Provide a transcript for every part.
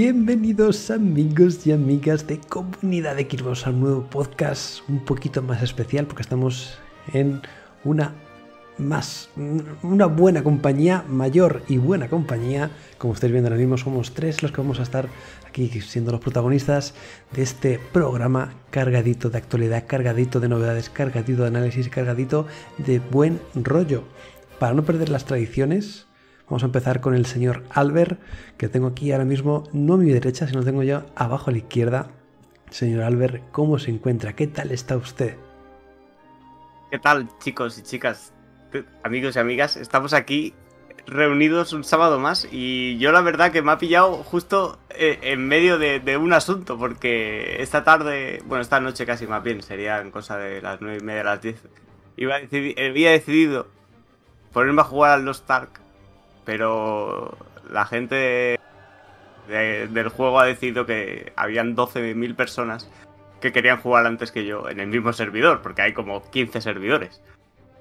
Bienvenidos amigos y amigas de Comunidad de Xbox a un nuevo podcast un poquito más especial porque estamos en una más una buena compañía, mayor y buena compañía. Como estáis viendo ahora mismo somos tres los que vamos a estar aquí siendo los protagonistas de este programa cargadito de actualidad, cargadito de novedades, cargadito de análisis, cargadito de buen rollo. Para no perder las tradiciones, Vamos a empezar con el señor Albert, que tengo aquí ahora mismo, no a mi derecha, sino tengo yo abajo a la izquierda. Señor Albert, ¿cómo se encuentra? ¿Qué tal está usted? ¿Qué tal, chicos y chicas? Amigos y amigas, estamos aquí reunidos un sábado más y yo la verdad que me ha pillado justo eh, en medio de, un asunto porque esta tarde, bueno, esta noche casi más bien, serían cosa de las nueve y media las 10, iba a había decidido ponerme a jugar al Lost Ark pero la gente del juego ha decidido que habían 12.000 personas que querían jugar antes que yo en el mismo servidor, porque hay como 15 servidores.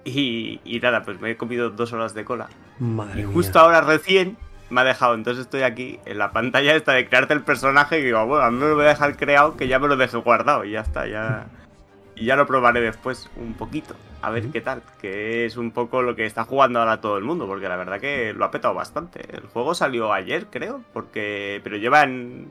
Y, nada, pues me he comido dos horas de cola. Madre y justo ahora recién me ha dejado, entonces estoy aquí en la pantalla esta de crearte el personaje y digo, bueno, a mí me lo voy a dejar creado que ya me lo dejé guardado y ya está, ya... Y ya lo probaré después un poquito, a ver qué tal, que es un poco lo que está jugando ahora todo el mundo, porque la verdad que lo ha petado bastante. El juego salió ayer, creo, porque pero lleva en,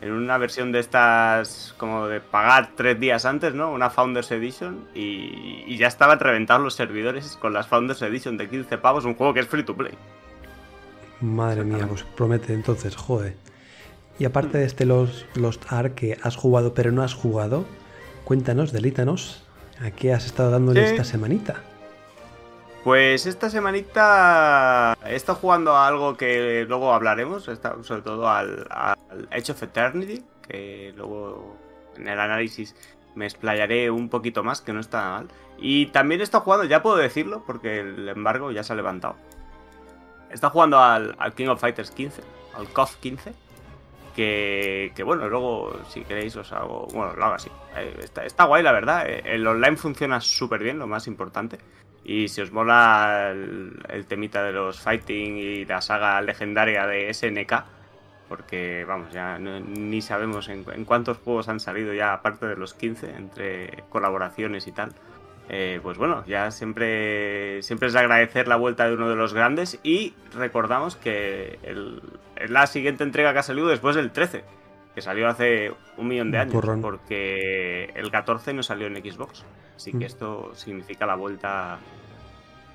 en una versión de estas como de pagar tres días antes, ¿no? Una Founders Edition y, ya estaban reventados los servidores con las Founders Edition de 15 pavos, un juego que es free to play. Madre mía, pues promete entonces, joder. Y aparte de este Lost, Lost Ark que has jugado pero no has jugado, Cuéntanos, delítanos, ¿a qué has estado dándole esta semanita? Pues esta semanita he estado jugando a algo que luego hablaremos, sobre todo al, al Edge of Eternity, que luego en el análisis me explayaré un poquito más, que no está mal. Y también he estado jugando, ya puedo decirlo, porque el embargo ya se ha levantado. He estado jugando al, al King of Fighters 15, al KOF 15. Que, bueno, luego si queréis os hago, bueno, lo hago así. Eh, está, guay, la verdad. Eh, el online funciona súper bien, lo más importante. Y si os mola el, temita de los fighting y la saga legendaria de SNK, porque vamos, ya ni sabemos en, cuántos juegos han salido ya, aparte de los 15, entre colaboraciones y tal. Eh, pues bueno, ya siempre, siempre es agradecer la vuelta de uno de los grandes y recordamos que el, es la siguiente entrega que ha salido después del 13, que salió hace un millón de años, porque el 14 no salió en Xbox. Así que mm. esto significa la vuelta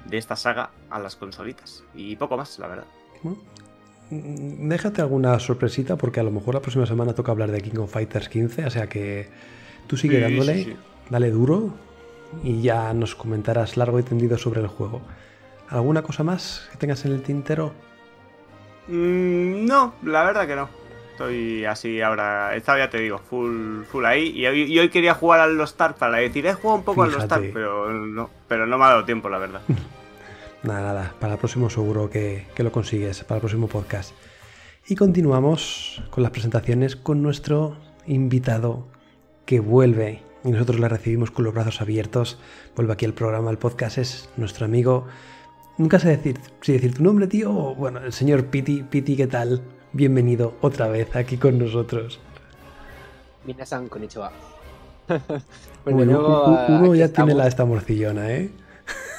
de esta saga a las consolitas. Y poco más, la verdad. Mm, déjate alguna sorpresita, porque a lo mejor la próxima semana toca hablar de King of Fighters 15, o sea que tú sigue dándole, dale duro, y ya nos comentarás largo y tendido sobre el juego. ¿Alguna cosa más que tengas en el tintero? Mm, no, la verdad que no. Estoy así ahora. Esta ya te digo, full, full ahí. Y hoy, quería jugar al Lost Ark para decir, he jugado un poco al Lost Ark, pero no, pero no me ha dado tiempo, la verdad. nada, nada. Para el próximo seguro que, que lo consigues, para el próximo podcast. Y continuamos con las presentaciones con nuestro invitado que vuelve y nosotros la recibimos con los brazos abiertos. Vuelve aquí el programa, el podcast es nuestro amigo. Nunca sé decir si decir tu nombre, tío, o bueno, el señor Piti. Piti, ¿qué tal? Bienvenido otra vez aquí con nosotros. Minasan konnichiwa. bueno, uno ya tiene la esta morcillona, ¿eh?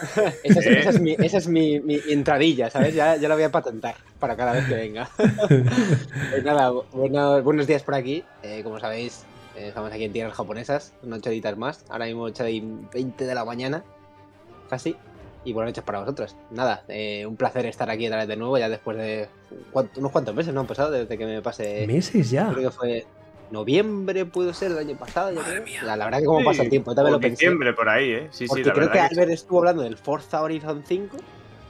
esa, es, mi, esa es mi, mi, entradilla, ¿sabes? Ya, ya, la voy a patentar para cada vez que venga. pues nada, buenos días por aquí. Eh, como sabéis, eh, estamos aquí en tierras japonesas, unas horitas más. Ahora mismo 8 y 20 de la mañana, casi. Y buenas noches para vosotros. Nada, eh, un placer estar aquí otra vez de nuevo, ya después de unos cuantos meses, ¿no? Han pasado desde que me pase. ¿Meses ya? Creo que fue noviembre, pudo ser, el año pasado, yo creo. La, verdad que como pasa el tiempo, también lo pensé. diciembre por ahí, ¿eh? Sí, Porque creo que Albert estuvo hablando del Forza Horizon 5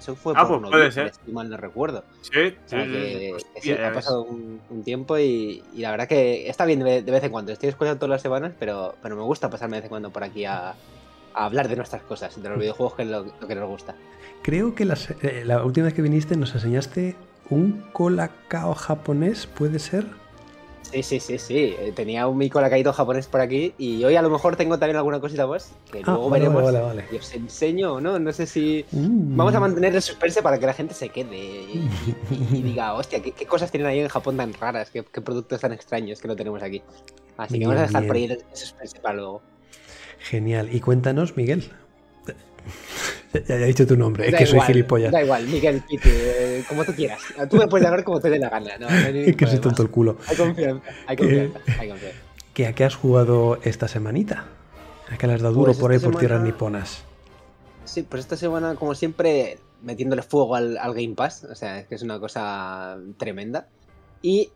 eso fue ah, por pues puede ser. si mal no recuerdo. Sí, sí, ha pasado un, tiempo y, la verdad que está bien de, vez en cuando. Estoy escuchando todas las semanas, pero, pero me gusta pasarme de vez en cuando por aquí a, hablar de nuestras cosas, de los videojuegos que es lo, que nos gusta. Creo que eh, la última vez que viniste nos enseñaste un colacao japonés, ¿puede ser? Sí, sí, sí, sí. Eh, tenía un caído japonés por aquí y hoy a lo mejor tengo también alguna cosita más que Ah, luego vale, veremos vale, vale. y os enseño, ¿no? No sé si... Mm. Vamos a mantener el suspense para que la gente se quede y, y- y diga, hostia, ¿qué, qué cosas tienen ahí en Japón tan raras? ¿Qué, qué productos tan extraños que no tenemos aquí? Así que Bien, vamos a dejar por ahí bien. el suspense para luego. Genial. Y cuéntanos, Miguel. Ya, he dicho tu nombre, es Da que soy igual, gilipollas. Da igual, Miguel, Piti, eh, como tú quieras. Tú me puedes llamar como te dé la gana. No, no Es que soy tonto el culo. Hay confianza, hay confianza, hay confianza. ¿Qué, ¿A qué has jugado esta semanita? ¿A qué le has dado duro Pues por ahí por tierras niponas? Sí, pues esta semana, como siempre, metiéndole fuego al, al Game Pass. O sea, es que es una cosa tremenda. Y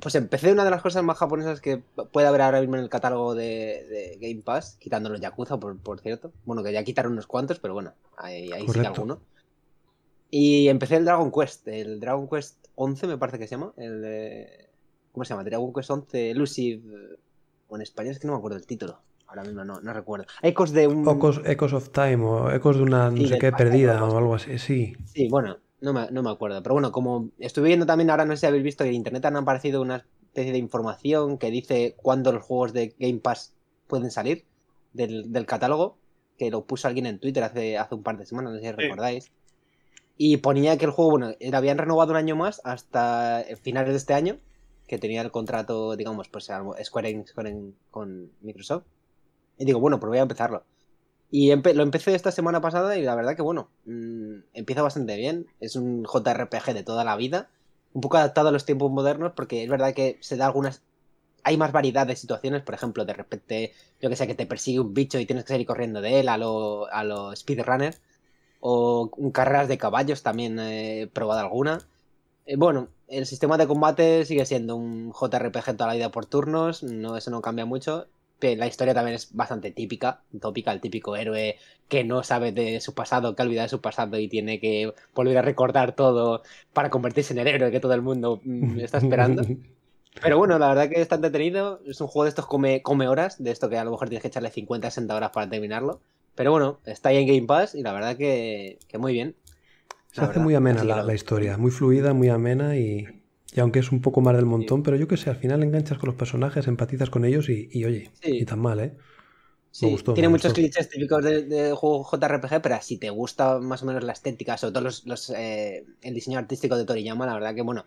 pues empecé una de las cosas más japonesas que puede haber ahora mismo en el catálogo de, de Game Pass, quitando los Yakuza, por, por cierto. Bueno, que ya quitaron unos cuantos, pero bueno, ahí, ahí sí que alguno. Y empecé el Dragon Quest, el Dragon Quest 11 me parece que se llama. El, ¿Cómo se llama? Dragon Quest 11 Elusive. O en español es que no me acuerdo el título. Ahora mismo no, no recuerdo. Ecos de un... Ecos, Echoes of Time o Ecos de una no Sí, sé qué perdida o algo así. Sí. Sí, bueno, no me, no me acuerdo. Pero bueno, como estuve viendo también, ahora no sé si habéis visto que en internet han aparecido una especie de información que dice cuándo los juegos de Game Pass pueden salir del, del catálogo, que lo puso alguien en Twitter hace, hace un par de semanas, no sé si recordáis. Y ponía que el juego, bueno, lo habían renovado un año más hasta finales de este año, que tenía el contrato, digamos, pues Square Enix con, con Microsoft. Y digo, bueno, pues voy a empezarlo. Y lo empecé esta semana pasada y la verdad que bueno, mm, empieza bastante bien. Es un JRPG de toda la vida, un poco adaptado a los tiempos modernos porque es verdad que se da algunas... Hay más variedad de situaciones, por ejemplo, de repente, yo que sé, que te persigue un bicho y tienes que salir corriendo de él a lo, a lo speedrunner. O carreras de caballos también he probado alguna. Eh, bueno, el sistema de combate sigue siendo un JRPG toda la vida por turnos, no, eso no cambia mucho. La historia también es bastante típica, tópica, el típico héroe que no sabe de su pasado, que ha olvidado de su pasado y tiene que volver a recordar todo para convertirse en el héroe que todo el mundo mm, está esperando. Pero bueno, la verdad que está entretenido. Es un juego de estos come, come horas, de esto que a lo mejor tienes que echarle 50, 60 horas para terminarlo. Pero bueno, está ahí en Game Pass y la verdad que, que muy bien. Se La hace verdad, muy amena la, la historia, muy fluida, muy amena y, y aunque es un poco más del montón, pero yo que sé, al final enganchas con los personajes, empatizas con ellos y, y oye, Sí. y tan mal, ¿eh? Sí, gustó, tiene me muchos clichés típicos de, de juego JRPG, pero si te gusta más o menos la estética, sobre todo los, los, eh, el diseño artístico de Toriyama, la verdad que bueno,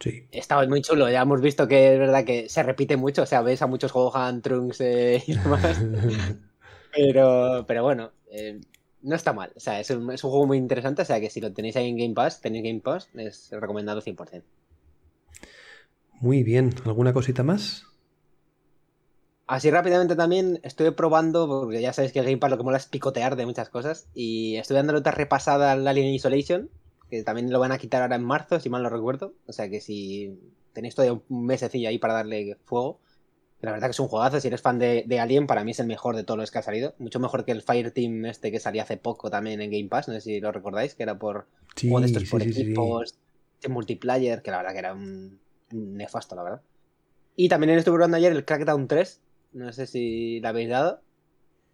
Sí. estaba muy chulo. Ya hemos visto que es verdad que se repite mucho, o sea, ves a muchos Gohan, Trunks eh, y demás, pero, pero bueno, eh, no está mal. O sea, es un, es un juego muy interesante, o sea que si lo tenéis ahí en Game Pass, tenéis Game Pass, es recomendado 100%. Muy bien, ¿alguna cosita más? Así rápidamente también estuve probando, porque ya sabéis que el Game Pass lo que mola es picotear de muchas cosas, y estuve dando otra repasada al Alien Isolation, que también lo van a quitar ahora en marzo, si mal no recuerdo. O sea que si tenéis todavía un mesecillo ahí para darle fuego, la verdad que es un juegazo, si eres fan de, de Alien, para mí es el mejor de todos los que ha salido. Mucho mejor que el Fireteam este que salía hace poco también en Game Pass, no sé si lo recordáis, que era por Sí, de estos sí, por sí, equipos, de multiplayer, que la verdad que era un, nefasto, la verdad. Y también estuve probando ayer el Crackdown 3, no sé si la habéis dado,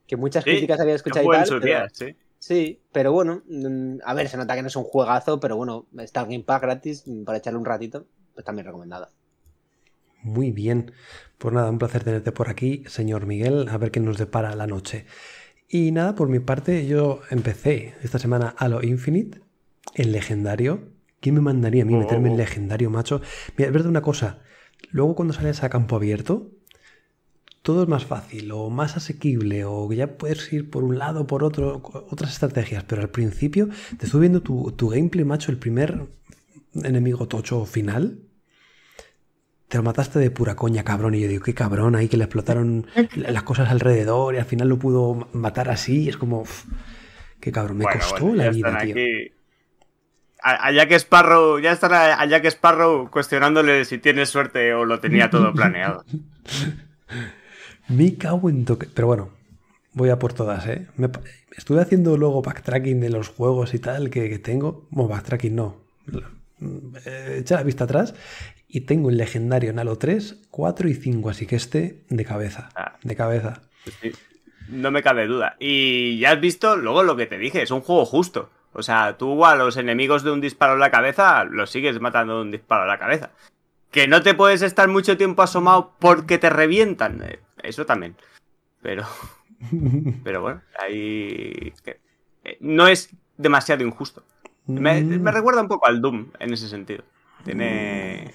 que muchas Sí, críticas había escuchado y en tal, su pero- día, sí. Sí, pero bueno, mm, a ver, se nota que no es un juegazo, pero bueno, está el Game Pass gratis mm, para echarle un ratito, pues también recomendado. Muy bien. Pues nada, un placer tenerte por aquí, señor Miguel, a ver qué nos depara la noche. Y nada, por mi parte, yo empecé esta semana Halo Infinite, en legendario. ¿Quién me mandaría a mí Oh, meterme oh. en legendario, macho? Mira, es verdad una cosa. Luego cuando sales a campo abierto, todo es más fácil o más asequible o ya puedes ir por un lado o por otro, otras estrategias. Pero al principio te estuve viendo tu, tu gameplay, macho, el primer enemigo tocho final. Te lo mataste de pura coña, cabrón. Y yo digo, qué cabrón, ahí que le explotaron las cosas alrededor y al final lo pudo ma- matar así. Es como, uf, qué cabrón, me Bueno, costó bueno, la vida, tío. aquí. A, a Jack Sparrow, ya están a, Jack Sparrow cuestionándole si tiene suerte o lo tenía todo planeado. Me cago en toque. Pero bueno, voy a por todas, ¿eh? Me estuve haciendo luego backtracking de los juegos y tal que, que tengo. Bueno, backtracking no. Eh, Echa la vista atrás. Y tengo el legendario en Halo 3, 4 y 5. Así que este de cabeza. Ah. De cabeza. Sí, No me cabe duda. Y ya has visto luego lo que te dije, es un juego justo. O sea, tú a los enemigos de un disparo en la cabeza los sigues matando de un disparo a la cabeza. que no te puedes estar mucho tiempo asomado porque te revientan. eh, Eso también. Pero. Pero bueno, ahí. eh, No es demasiado injusto. Me, Mm. me recuerda un poco al Doom en ese sentido. Tiene.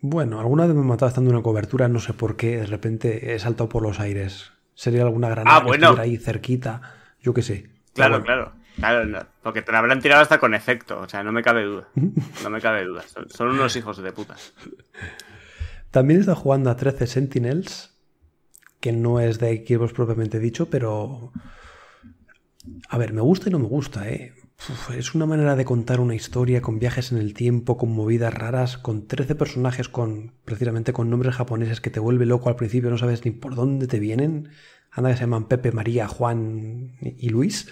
Bueno, alguna vez me he matado estando en una cobertura, no sé por qué, de repente he saltado por los aires. Sería alguna granada Ah, que estuviera ahí cerquita, yo qué sé. Claro, bueno, claro. Claro, no, porque te la habrán tirado hasta con efecto. O sea, no me cabe duda. No me cabe duda. Son, son unos hijos de puta. También está jugando a 13 Sentinels, que no es de Xbox propiamente dicho, pero... A ver, me gusta y no me gusta, ¿eh? Uf, es una manera de contar una historia con viajes en el tiempo, con movidas raras, con 13 personajes con precisamente con nombres japoneses que te vuelve loco al principio, no sabes ni por dónde te vienen. Anda que se llaman Pepe, María, Juan y Luis.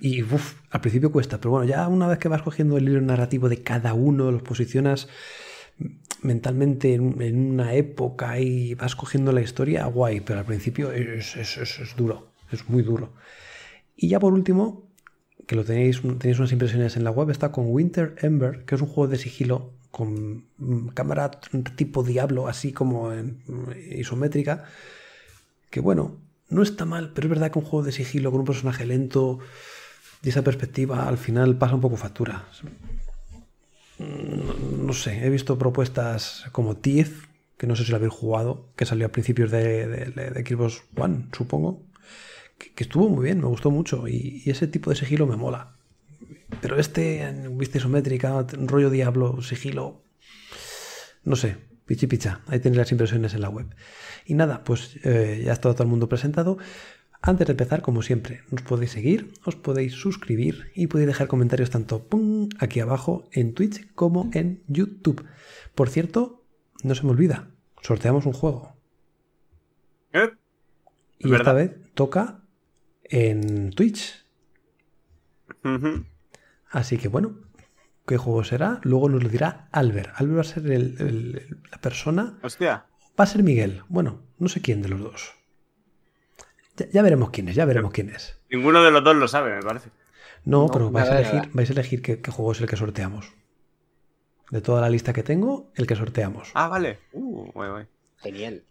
Y uf, al principio cuesta, pero bueno, ya una vez que vas cogiendo el hilo narrativo de cada uno, los posicionas mentalmente en, una época y vas cogiendo la historia, guay, pero al principio es duro, es muy duro. Y ya por último, que lo tenéis, tenéis unas impresiones en la web, está con Winter Ember, que es un juego de sigilo con mm, cámara tipo diablo, así como en, mm, isométrica, que bueno, no está mal, pero es verdad que un juego de sigilo con un personaje lento y esa perspectiva al final pasa un poco factura. Mm, No sé, he visto propuestas como Thief, que no sé si lo habéis jugado, que salió a principios de, de, de- Xbox One, supongo, que, estuvo muy bien, me gustó mucho y, y ese tipo de sigilo me mola. Pero este, vista isométrica, rollo diablo, sigilo, no sé, pichi picha. Ahí tenéis las impresiones en la web. Y nada, pues eh, ya está todo el mundo presentado. Antes de empezar, como siempre, nos podéis seguir, os podéis suscribir y podéis dejar comentarios tanto ¡pum! aquí abajo en Twitch como en YouTube. Por cierto, no se me olvida, sorteamos un juego. ¿Eh? Y ¿Verdad? esta vez toca en Twitch. Así que bueno, ¿qué juego será? Luego nos lo dirá Albert. Albert va a ser el- el- la persona Hostia. Va a ser Miguel. Bueno, no sé quién de los dos. Ya, ya veremos quién es, ya veremos quién es. Ninguno de los dos lo sabe, me parece. No, No, pero vais a elegir, nada. vais a elegir qué, qué juego es el que sorteamos. De toda la lista que tengo, el que sorteamos. Ah, vale. Uh, guay, guay. Genial.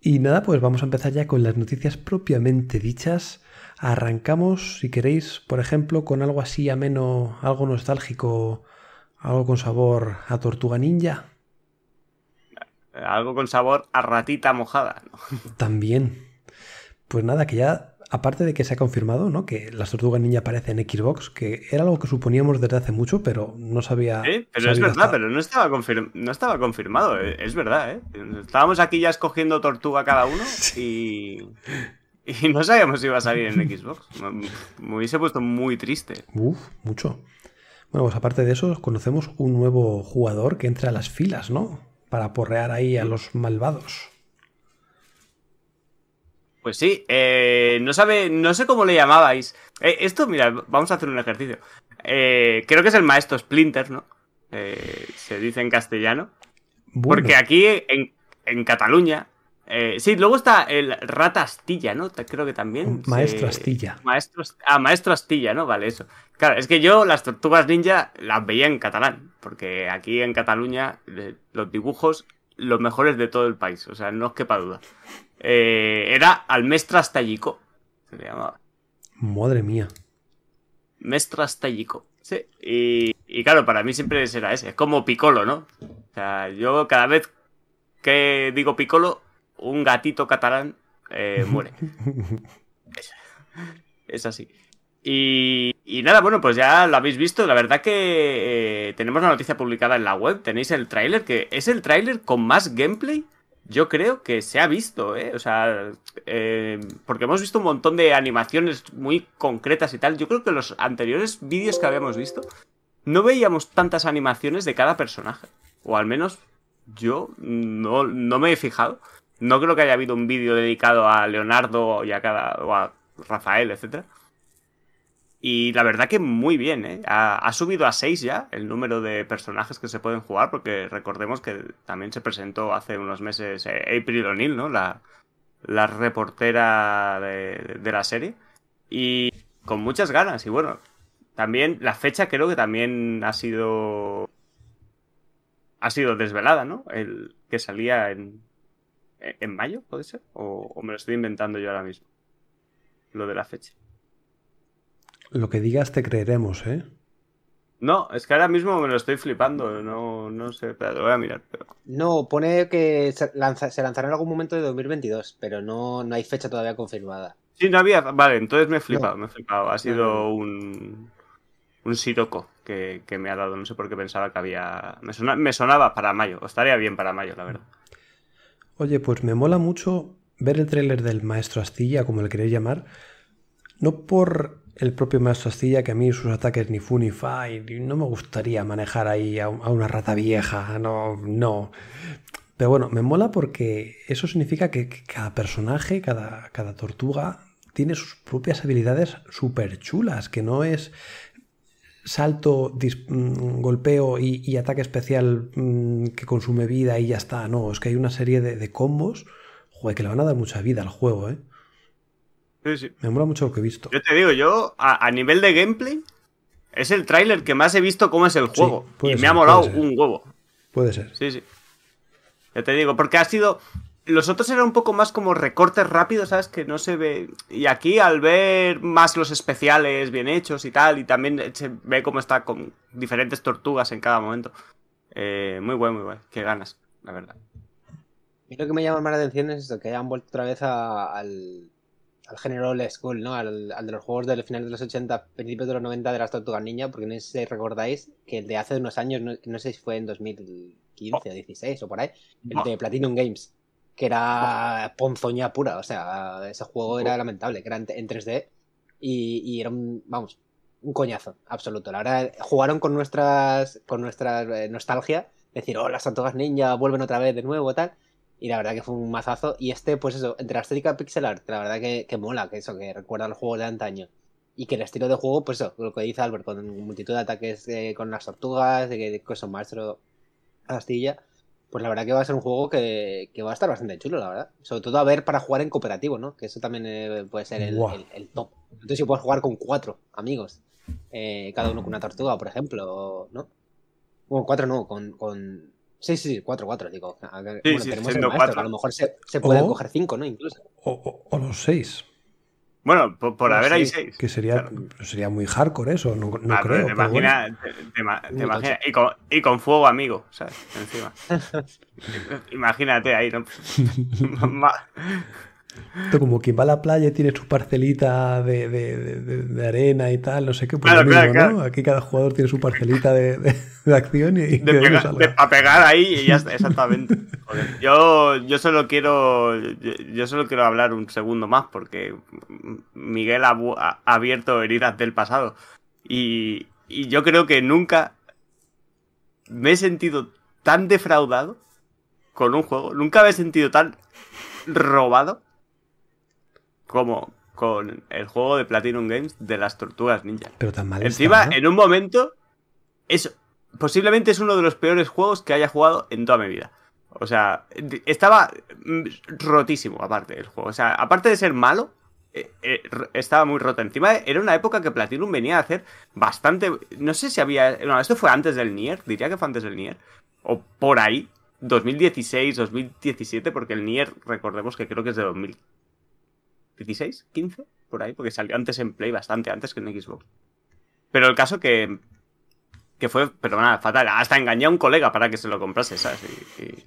Y nada, pues vamos a empezar ya con las noticias propiamente dichas. Arrancamos, si queréis, por ejemplo, con algo así ameno, algo nostálgico, algo con sabor a tortuga ninja. Algo con sabor a ratita mojada. ¿no? También. Pues nada, que ya, aparte de que se ha confirmado, ¿no? Que las tortugas ninja aparecen en Xbox, que era algo que suponíamos desde hace mucho, pero no sabía. Pero es verdad, hasta- pero no estaba, confirm- no estaba confirmado. eh, Es verdad, ¿eh? Estábamos aquí ya escogiendo tortuga cada uno y. Y no sabíamos si iba a salir en Xbox. Me, me hubiese puesto muy triste. Uf, mucho. Bueno, pues aparte de eso, conocemos un nuevo jugador que entra a las filas, ¿no? Para porrear ahí a los malvados. Pues sí, eh, no sabe, no sé cómo le llamabais. Eh, esto, mira, vamos a hacer un ejercicio. Eh, creo que es el maestro Splinter, ¿no? Eh, se dice en castellano. Bueno, Porque aquí en, en Cataluña. Eh, sí, luego está el Rata Astilla, ¿no? Creo que también. Maestro se- Astilla. Maestro, ah, Maestro Astilla, ¿no? Vale, eso. Claro, es que yo las tortugas ninja las veía en catalán. Porque aquí en Cataluña eh, los dibujos, los mejores de todo el país. O sea, no os quepa duda. Eh, era al Mestre Astallico. Se le llamaba. Madre mía. Mestre Astallico. Sí. Y, y claro, para mí siempre será ese. Es como Piccolo, ¿no? O sea, yo cada vez que digo Piccolo, un gatito catalán eh, muere. Es, es así. Y, y nada, bueno, pues ya lo habéis visto. La verdad que eh, tenemos la noticia publicada en la web. Tenéis el tráiler, que es el tráiler con más gameplay. Yo creo que se ha visto, ¿eh? O sea, eh, porque hemos visto un montón de animaciones muy concretas y tal. Yo creo que los anteriores vídeos que habíamos visto no veíamos tantas animaciones de cada personaje. O al menos yo no, no me he fijado. No creo que haya habido un vídeo dedicado a Leonardo y a cada, o a Rafael, etcétera. Y la verdad que muy bien, ¿eh? Ha, ha subido a 6 ya el número de personajes que se pueden jugar, porque recordemos que también se presentó hace unos meses eh, April O'Neil, ¿no? La, la reportera de, de la serie. Y con muchas ganas. Y bueno, también la fecha creo que también ha sido ha sido desvelada, ¿no? El que salía en, en mayo, ¿puede ser? O, o me lo estoy inventando yo ahora mismo. Lo de la fecha. Lo que digas te creeremos, ¿eh? No, es que ahora mismo me lo estoy flipando. No, no sé, pero lo voy a mirar. Pero... No, pone que se, lanza, se lanzará en algún momento de 2022, pero no, no hay fecha todavía confirmada. Sí, no había. Vale, entonces me he flipado, me he flipado. Ha sido un. Un siroco que, que, me ha dado. No sé por qué pensaba que había. Me, sona, me sonaba para mayo. O estaría bien para mayo, la verdad. Oye, pues me mola mucho ver el tráiler del Maestro Astilla, como le queréis llamar. No por el propio Maestro Astilla, que a mí sus ataques ni fu ni fa, y no me gustaría manejar ahí a, una rata vieja, no, no. Pero bueno, me mola porque eso significa que, cada personaje, cada, cada tortuga, tiene sus propias habilidades súper chulas, que no es salto, mm, golpeo y, ataque especial mm, que consume vida y ya está. No, es que hay una serie de, combos joder, que le van a dar mucha vida al juego, ¿eh? Sí, sí. Me mola mucho lo que he visto. Yo te digo, yo a, nivel de gameplay es el tráiler que más he visto cómo es el juego. y me ha molado un huevo. Puede ser. Sí, sí. Ya te digo, porque ha sido los otros eran un poco más como recortes rápidos, ¿sabes? Que no se ve. Y aquí, al ver más los especiales bien hechos y tal, y también se ve cómo está con diferentes tortugas en cada momento. Eh, muy bueno, muy bueno. Qué ganas, la verdad. Y lo que me llama más la atención es esto, que hayan vuelto otra vez al, al género old school, ¿no? Al, de los juegos del final de los 80, principios de los 90 de las Tortugas Ninja, porque no sé si recordáis que el de hace unos años, no, sé si fue en 2015 o 16 o por ahí, el de Platinum Games que era ponzoña pura. O sea, ese juego era lamentable, que era en 3D y, era un, vamos, un coñazo absoluto. La verdad, jugaron con nuestras, con nuestra eh, nostalgia, decir, oh, las tortugas ninja vuelven otra vez de nuevo, tal. Y la verdad que fue un mazazo. Y este, pues eso, entre la estética pixel art, la verdad que, que mola, que eso, que recuerda al juego de antaño. Y que el estilo de juego, pues eso, lo que dice Albert, con multitud de ataques eh, con las tortugas, de que, que son maestro Astilla pues la verdad que va a ser un juego que, va a estar bastante chulo, la verdad. Sobre todo a ver para jugar en cooperativo, ¿no? Que eso también eh, puede ser el, top. Entonces si puedes jugar con cuatro amigos, eh, cada uno con una tortuga, por ejemplo, ¿no? Bueno, cuatro no, con... con... Sí, sí, sí, cuatro, cuatro, digo. Sí, bueno, sí, tenemos el maestro, a lo mejor se, se pueden coger cinco, ¿no? Incluso. o los seis. Bueno, por, haber ahí seis. Que sería, sería muy hardcore eso, no, no ah, creo. Te, imaginas, y, con, y, con, fuego amigo, ¿sabes? Encima. Imagínate ahí, ¿no? Esto como quien va a la playa y tiene su parcelita de, de, de, arena y tal, no sé qué, pues mismo, ¿no? Aquí cada jugador tiene su parcelita de, acción y... De, pegar ahí y ya está, exactamente. Yo, yo solo quiero yo, solo quiero hablar un segundo más porque Miguel ha, abierto heridas del pasado y, y yo creo que nunca me he sentido tan defraudado con un juego, nunca me he sentido tan robado como con el juego de Platinum Games de las tortugas ninja. Pero tan mal. Encima, en un momento, es, posiblemente es uno de los peores juegos que haya jugado en toda mi vida. O sea, estaba rotísimo, aparte del juego. O sea, aparte de ser malo, eh, eh, estaba muy roto. Encima, era una época que Platinum venía a hacer bastante. No sé si había. No, esto fue antes del Nier, diría que fue antes del Nier. O por ahí. 2016, 2017, porque el Nier, recordemos que creo que es de 2000, 16, 15, por ahí, porque salió antes en Play, bastante antes que en Xbox. Pero el caso que, que fue, pero nada, fatal. Hasta engañé a un colega para que se lo comprase, ¿sabes? Y,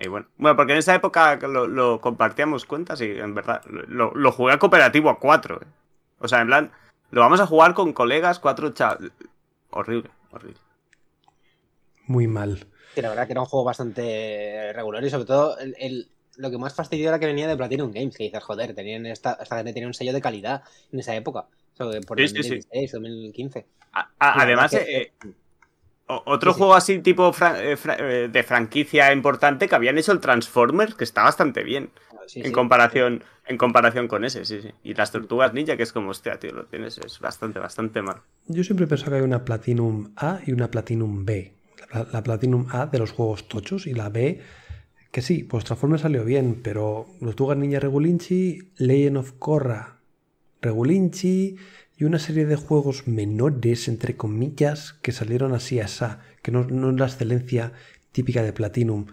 y, bueno. bueno, porque en esa época lo, compartíamos cuentas y en verdad lo, jugué a cooperativo a 4. Eh. O sea, en plan, lo vamos a jugar con colegas, cuatro chavales. Horrible, horrible. Muy mal. Sí, la verdad que era un juego bastante regular y sobre todo el lo que más fastidió era que venía de Platinum Games, que dices, joder, tenían esta, esta gente tenía un sello de calidad en esa época. por sí, 2016, 2015. además, eh, otro juego así tipo eh, eh, de franquicia importante que habían hecho el Transformers, que está bastante bien. en, comparación, en comparación con ese, sí, sí. Y las tortugas ninja, que es como, hostia, tío, lo tienes, es bastante, bastante malo. Yo siempre he pensado que hay una Platinum A y una Platinum B. la Platinum A de los juegos tochos y la B que sí, pues Transformers salió bien, pero los Tugas Ninja Regulinchi, Legend of Korra Regulinchi y una serie de juegos menores, entre comillas, que salieron así a esa, que no, no es la excelencia típica de Platinum.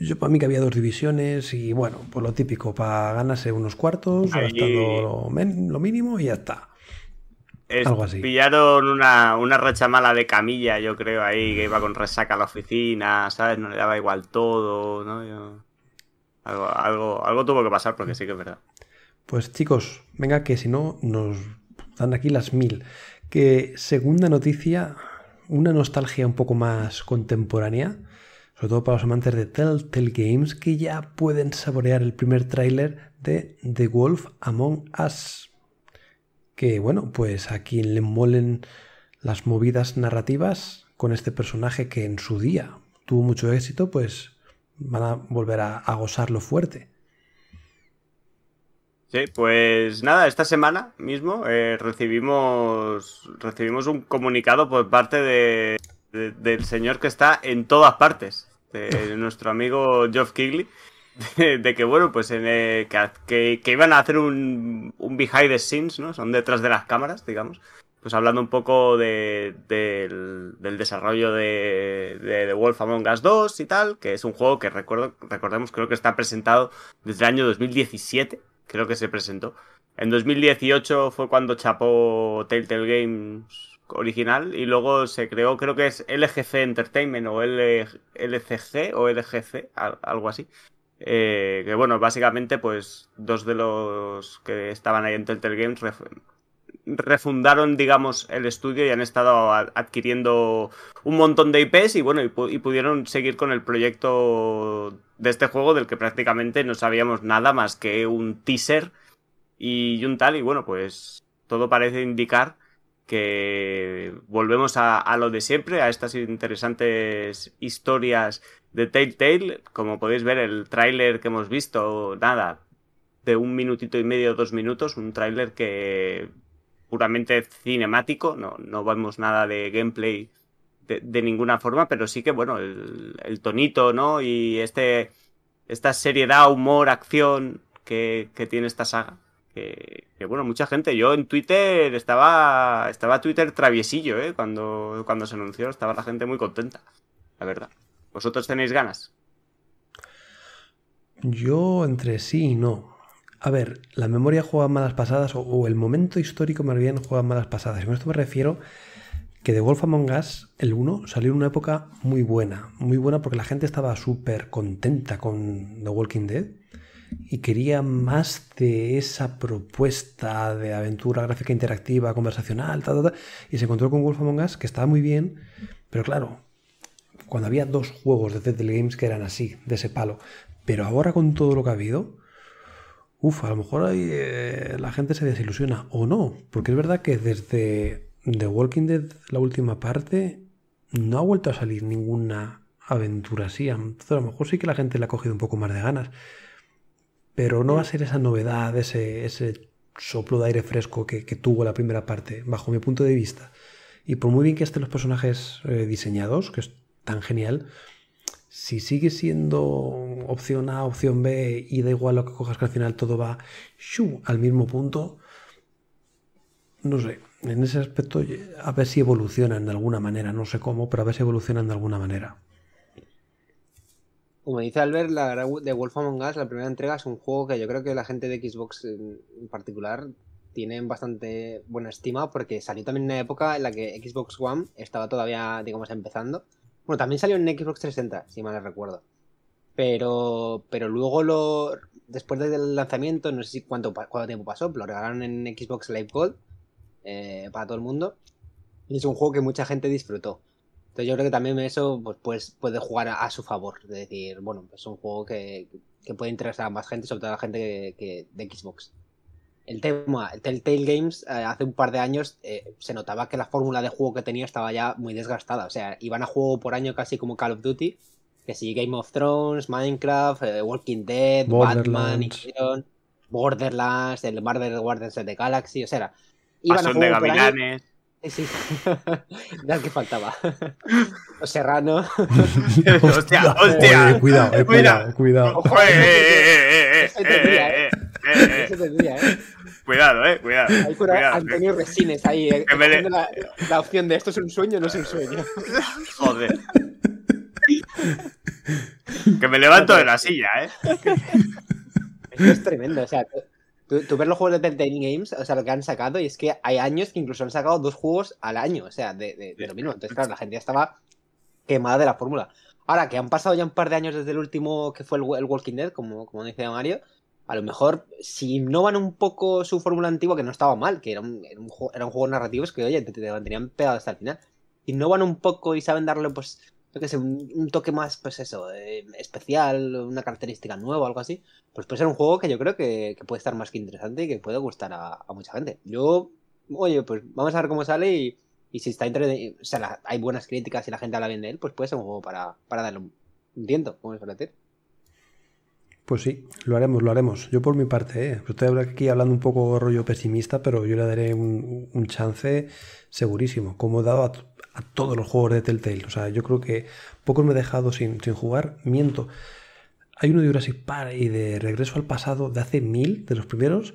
Yo para mí que había dos divisiones y bueno, pues lo típico, para ganarse unos cuartos, gastando lo, lo mínimo y ya está. Es- Algo así. Pillaron una, una racha mala de camilla, yo creo, ahí, que iba con resaca a la oficina, ¿sabes? No le daba igual todo, ¿no? Yo- Algo, algo, algo tuvo que pasar porque sí que es verdad. Pues chicos, venga que si no nos dan aquí las mil. Que segunda noticia, una nostalgia un poco más contemporánea, sobre todo para los amantes de Telltale Games, que ya pueden saborear el primer tráiler de The Wolf Among Us. Que bueno, pues a quien le molen las movidas narrativas con este personaje que en su día tuvo mucho éxito, pues van a volver a, a gozarlo fuerte. Sí, pues nada, esta semana mismo eh, recibimos, recibimos un comunicado por parte de, de- del señor que está en todas partes, de nuestro amigo Geoff Keighley, de, que bueno, pues en, eh, que, que- iban a hacer un, un behind the scenes, ¿no? Son detrás de las cámaras, digamos. Pues hablando un poco de- del, del desarrollo de, de Wolf Among Us 2 y tal, que es un juego que recuerdo, recordemos, creo que está presentado desde el año 2017 creo que se presentó. En 2018 fue cuando chapó Telltale Games original y luego se creó, creo que es LGC Entertainment o L- LCG o LGC, al- algo así. Eh, que bueno, básicamente pues dos de los que estaban ahí en Telltale Games ref- refundaron, digamos, el estudio y han estado adquiriendo un montón de IPs y bueno, y, pu- y pudieron seguir con el proyecto de este juego del que prácticamente no sabíamos nada más que un teaser y un tal. Y bueno, pues todo parece indicar que volvemos a lo de siempre, a estas interesantes historias de Telltale. Como podéis ver, el tráiler que hemos visto, nada, de un minutito y medio, dos minutos, un tráiler que puramente cinemático, no, no vemos nada de gameplay de, ninguna forma, pero sí que, bueno, el, el tonito, ¿no? Y este, esta seriedad, humor, acción que, que tiene esta saga. Que, que, bueno, mucha gente, yo en Twitter estaba, estaba Twitter traviesillo, ¿eh? Cuando, cuando se anunció, estaba la gente muy contenta, la verdad. ¿Vosotros tenéis ganas? Yo entre sí y no. A ver, la memoria juega malas pasadas o, el momento histórico más bien juega malas pasadas. Y con esto me refiero que The Wolf Among Us, el 1, salió en una época muy buena. Muy buena porque la gente estaba súper contenta con The Walking Dead y quería más de esa propuesta de aventura gráfica interactiva, conversacional, tal, tal. Y se encontró con Wolf Among Us, que estaba muy bien, pero claro, cuando había dos juegos de Telltale Games que eran así, de ese palo. Pero ahora con todo lo que ha habido, uff, a lo mejor ahí, eh, la gente se desilusiona o no, porque es verdad que desde The Walking Dead, la última parte, no ha vuelto a salir ninguna aventura así. Entonces a lo mejor sí que la gente le ha cogido un poco más de ganas. Pero no va a ser esa novedad, ese, ese soplo de aire fresco que, tuvo la primera parte, bajo mi punto de vista. Y por muy bien que estén los personajes eh, diseñados, que tan genial, si sigue siendo opción A, opción B y da igual lo que cojas que al final todo va al mismo punto, no sé, en ese aspecto a ver si evolucionan de alguna manera, no sé cómo, pero a ver si evolucionan de alguna manera. Como dice Albert, la de Wolf Among Us, la primera entrega es un juego que yo creo que la gente de Xbox en particular tienen bastante buena estima porque salió también en una época en la que Xbox One estaba todavía, digamos, empezando. Bueno, también salió en Xbox 360, si mal no recuerdo. Pero, pero luego lo, después del lanzamiento, no sé si cuánto, cuánto tiempo pasó, lo regalaron en Xbox Live Gold eh, para todo el mundo. Y es un juego que mucha gente disfrutó. Entonces yo creo que también eso pues, pues puede jugar a, su favor. De decir, bueno, pues es un juego que, puede interesar a más gente, sobre todo a la gente de Xbox. El tema, el Telltale Games, eh, hace un par de años eh, se notaba que la fórmula de juego que tenía estaba ya muy desgastada. O sea, iban a juego por año casi como Call of Duty. Que si Game of Thrones, Minecraft, eh, Walking Dead, Batman, Borderlands, el Marvel Guardians of the Galaxy, o sea, iban a juego de gavilanes. Sí, ya que faltaba. Los Serrano. hostia, hostia. Oye, cuidado, eh, cuidado, cuidado. Ojo, eh, eh, eh, eh, Eso tendría, ¿eh? Cuidado, eh, cuidado. Hay por cuidado, Antonio Resines ahí, eh, le- la, la opción de esto es un sueño o no es un sueño. Joder. Que me levanto de la silla, ¿eh? Esto es tremendo, o sea, tú, tú ves los juegos de Telltale Games, o sea, lo que han sacado, y es que hay años que incluso han sacado dos juegos al año, o sea, de, de- de lo mismo. Entonces, claro, la gente ya estaba quemada de la fórmula. Ahora, que han pasado ya un par de años desde el último que fue el, el Walking Dead, como, como dice Mario, a lo mejor si innovan un poco su fórmula antigua, que no estaba mal, que era un, era un, juego, narrativo, es que, oye, te, te mantenían pegado hasta el final. Innovan un poco y saben darle, pues, yo qué sé, un, toque más, pues eso, eh, especial, una característica nueva, algo así, pues puede ser un juego que yo creo que, puede estar más que interesante y que puede gustar a, mucha gente. Yo, oye, pues vamos a ver cómo sale y, si está entre, o sea, hay buenas críticas y la gente habla bien de él, pues puede ser un juego para, para darle un, tiento, como suele decir. Pues sí, lo haremos, lo haremos. Yo por mi parte, ¿eh? estoy aquí hablando un poco rollo pesimista, pero yo le daré un, un chance segurísimo, como he dado a, todos los juegos de Telltale. O sea, yo creo que pocos me he dejado sin, sin jugar. Miento. Hay uno de Jurassic Park y de Regreso al Pasado de hace mil, de los primeros,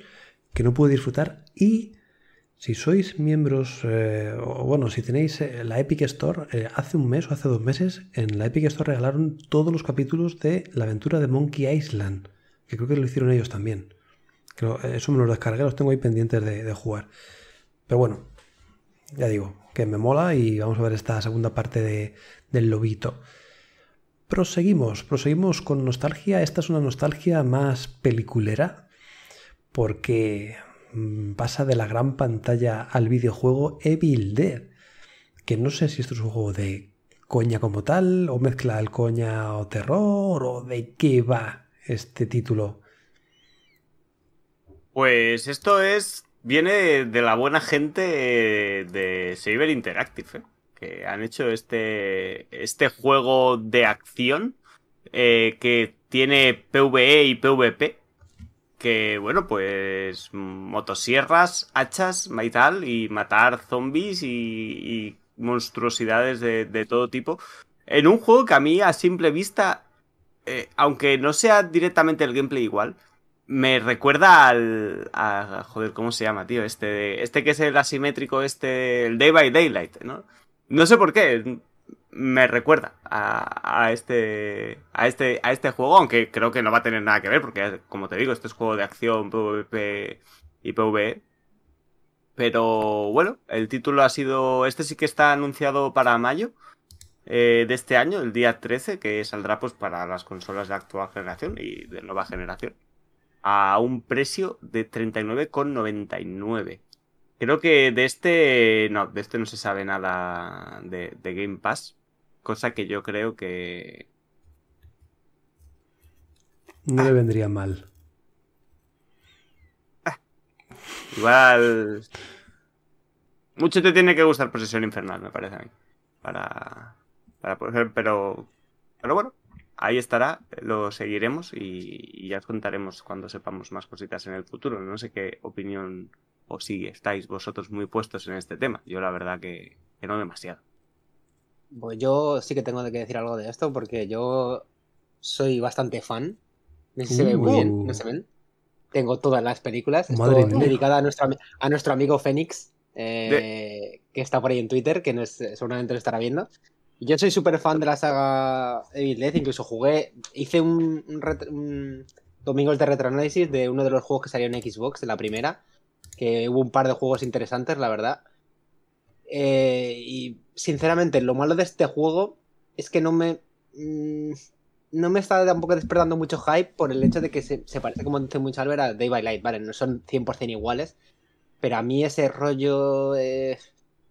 que no pude disfrutar. Y si sois miembros, eh, o bueno, si tenéis eh, la Epic Store, eh, hace un mes o hace dos meses, en la Epic Store regalaron todos los capítulos de la aventura de Monkey Island, que creo que lo hicieron ellos también. Eso me los descargué, los tengo ahí pendientes de, de jugar. Pero bueno, ya digo, que me mola y vamos a ver esta segunda parte de- del lobito. Proseguimos, proseguimos con nostalgia. Esta es una nostalgia más peliculera porque pasa de la gran pantalla al videojuego Evil Dead, que no sé si esto es un juego de coña como tal, o mezcla el coña o terror, o de qué va este título. Pues esto es. Viene de la buena gente de Saber Interactive, ¿eh? que han hecho este, este juego de acción eh, que tiene PvE y PvP. Que bueno, pues motosierras, hachas y tal, y matar zombies y, y monstruosidades de, de todo tipo. En un juego que a mí a simple vista, eh, aunque no sea directamente el gameplay igual, me recuerda al. A, joder, ¿cómo se llama, tío? Este, este que es el asimétrico, este. El Day by Daylight, ¿no? No sé por qué. Me recuerda a, a este. A este. A este juego, aunque creo que no va a tener nada que ver, porque como te digo, este es juego de acción, PvP y PvE. Pero bueno, el título ha sido. Este sí que está anunciado para mayo eh, de este año, el día 13, que saldrá pues para las consolas de actual generación y de nueva generación a un precio de 39,99. Creo que de este no, de este no se sabe nada de, de Game Pass, cosa que yo creo que No le vendría mal. igual mucho te tiene que gustar Posesión Infernal, me parece a mí, para para poder, pero pero bueno, ahí estará, lo seguiremos y, y ya os contaremos cuando sepamos más cositas en el futuro. No sé qué opinión o si estáis vosotros muy puestos en este tema. Yo la verdad que, que no demasiado. Pues yo sí que tengo que decir algo de esto porque yo soy bastante fan. No sé si se ve muy Uh. bien, no se ven. Tengo todas las películas. Madre mía. dedicada a nuestro, a nuestro amigo Fénix, eh, que está por ahí en Twitter, que nos- seguramente lo estará viendo. Yo soy súper fan de la saga Evil Dead, incluso jugué, hice un, un, un Domingos de retroanálisis de uno de los juegos que salió en Xbox, de la primera, que hubo un par de juegos interesantes, la verdad. Eh, y sinceramente, lo malo de este juego es que no me. mm, no me está tampoco despertando mucho hype por el hecho de que se, parece, como dice mucho Albert, a Day by Light, ¿vale? No son 100% iguales, pero a mí ese rollo eh,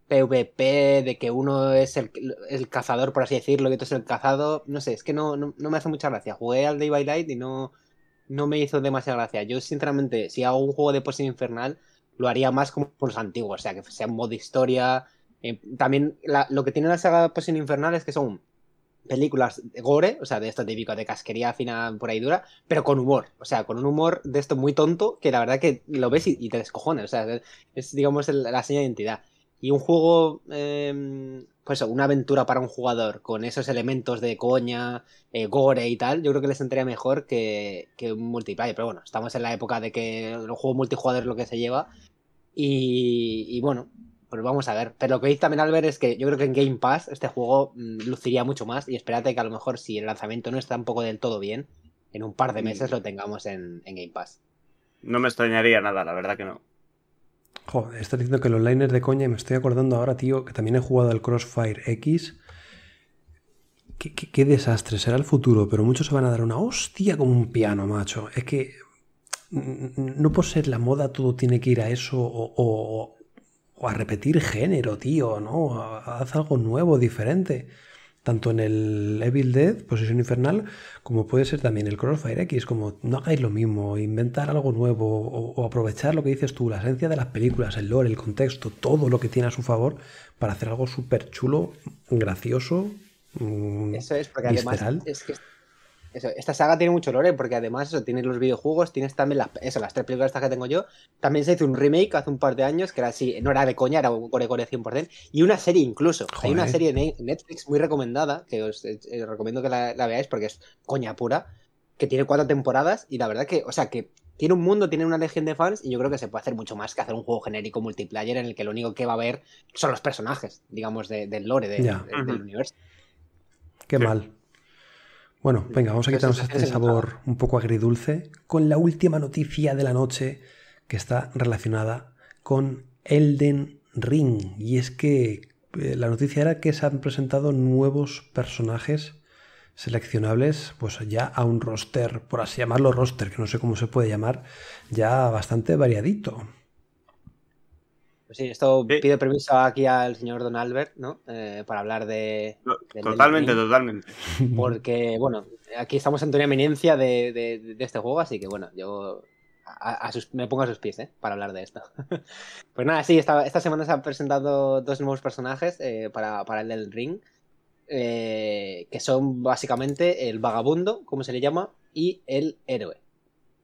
PvP, de que uno es el, el cazador, por así decirlo, y otro es el cazado, no sé, es que no, no, me hace mucha gracia. Jugué al Day by Light y no, no me hizo demasiada gracia. Yo, sinceramente, si hago un juego de Poison Infernal, lo haría más como los antiguos, o sea, que sea un modo historia. Eh, también la- lo que tiene la saga Poison Infernal es que son películas de gore, o sea, de esto típico de casquería fina por ahí dura, pero con humor, o sea, con un humor de esto muy tonto que la verdad que lo ves y, te descojones, o sea, es digamos la seña de identidad. Y un juego, em, pues una aventura para un jugador con esos elementos de coña, eh, gore y tal, yo creo que les sentaría mejor que, que, un multiplayer. Pero bueno, estamos en la época de que el juego multijugador es lo que se lleva. Y, y bueno, pues vamos a ver. Pero lo que dice también Albert es que yo creo que en Game Pass este juego mm, luciría mucho más. Y espérate que a lo mejor si el lanzamiento no está un poco del todo bien, en un par de meses mm. lo tengamos en, en Game Pass. No me extrañaría nada, la verdad que no. Joder, diciendo que los online de coña y me estoy acordando ahora, tío, que también he jugado al Crossfire X. Qué, desastre, será el futuro, pero muchos se van a dar una hostia como un piano, macho. Es que no por ser la moda todo tiene que ir a eso o, o a repetir género, tío, ¿no? Haz algo nuevo, diferente tanto en el Evil Dead, Posesión Infernal, como puede ser también el Crossfire X, como no hagáis lo mismo, inventar algo nuevo o, aprovechar lo que dices tú, la esencia de las películas, el lore, el contexto, todo lo que tiene a su favor para hacer algo súper chulo, gracioso. Mm, Eso es, porque además es que esta saga tiene mucho lore, porque además eso, tienes los videojuegos, tienes también las, eso, las tres películas que tengo yo. También se hizo un remake hace un par de años, que era así, no era de coña, era un core core 100%. Y una serie incluso. Hay una serie de Netflix muy recomendada, que os eh, eh, recomiendo que la, veáis porque es coña pura, que tiene cuatro temporadas y la verdad que, o sea, que tiene un mundo, tiene una legión de fans y yo creo que se puede hacer mucho más que hacer un juego genérico multiplayer en el que lo único que va a haber son los personajes, digamos, del lore del universo. Qué mal. Bueno, venga, vamos a quitarnos este sabor un poco agridulce con la última noticia de la noche que está relacionada con Elden Ring. Y es que eh, la noticia era que se han presentado nuevos personajes seleccionables, pues ya a un roster, por así llamarlo roster, que no sé cómo se puede llamar, ya bastante variadito. Pues sí, esto pide permiso aquí al señor Don Albert, ¿no? Eh, para hablar de. totalmente, totalmente. Porque, bueno, aquí estamos ante una eminencia de, este juego, así que, bueno, yo me pongo a sus pies, ¿eh? Para hablar de esto. pues nada, sí, esta, esta, semana se han presentado dos nuevos personajes eh, para, para, el del ring. que son básicamente el vagabundo, como se le llama, y el héroe.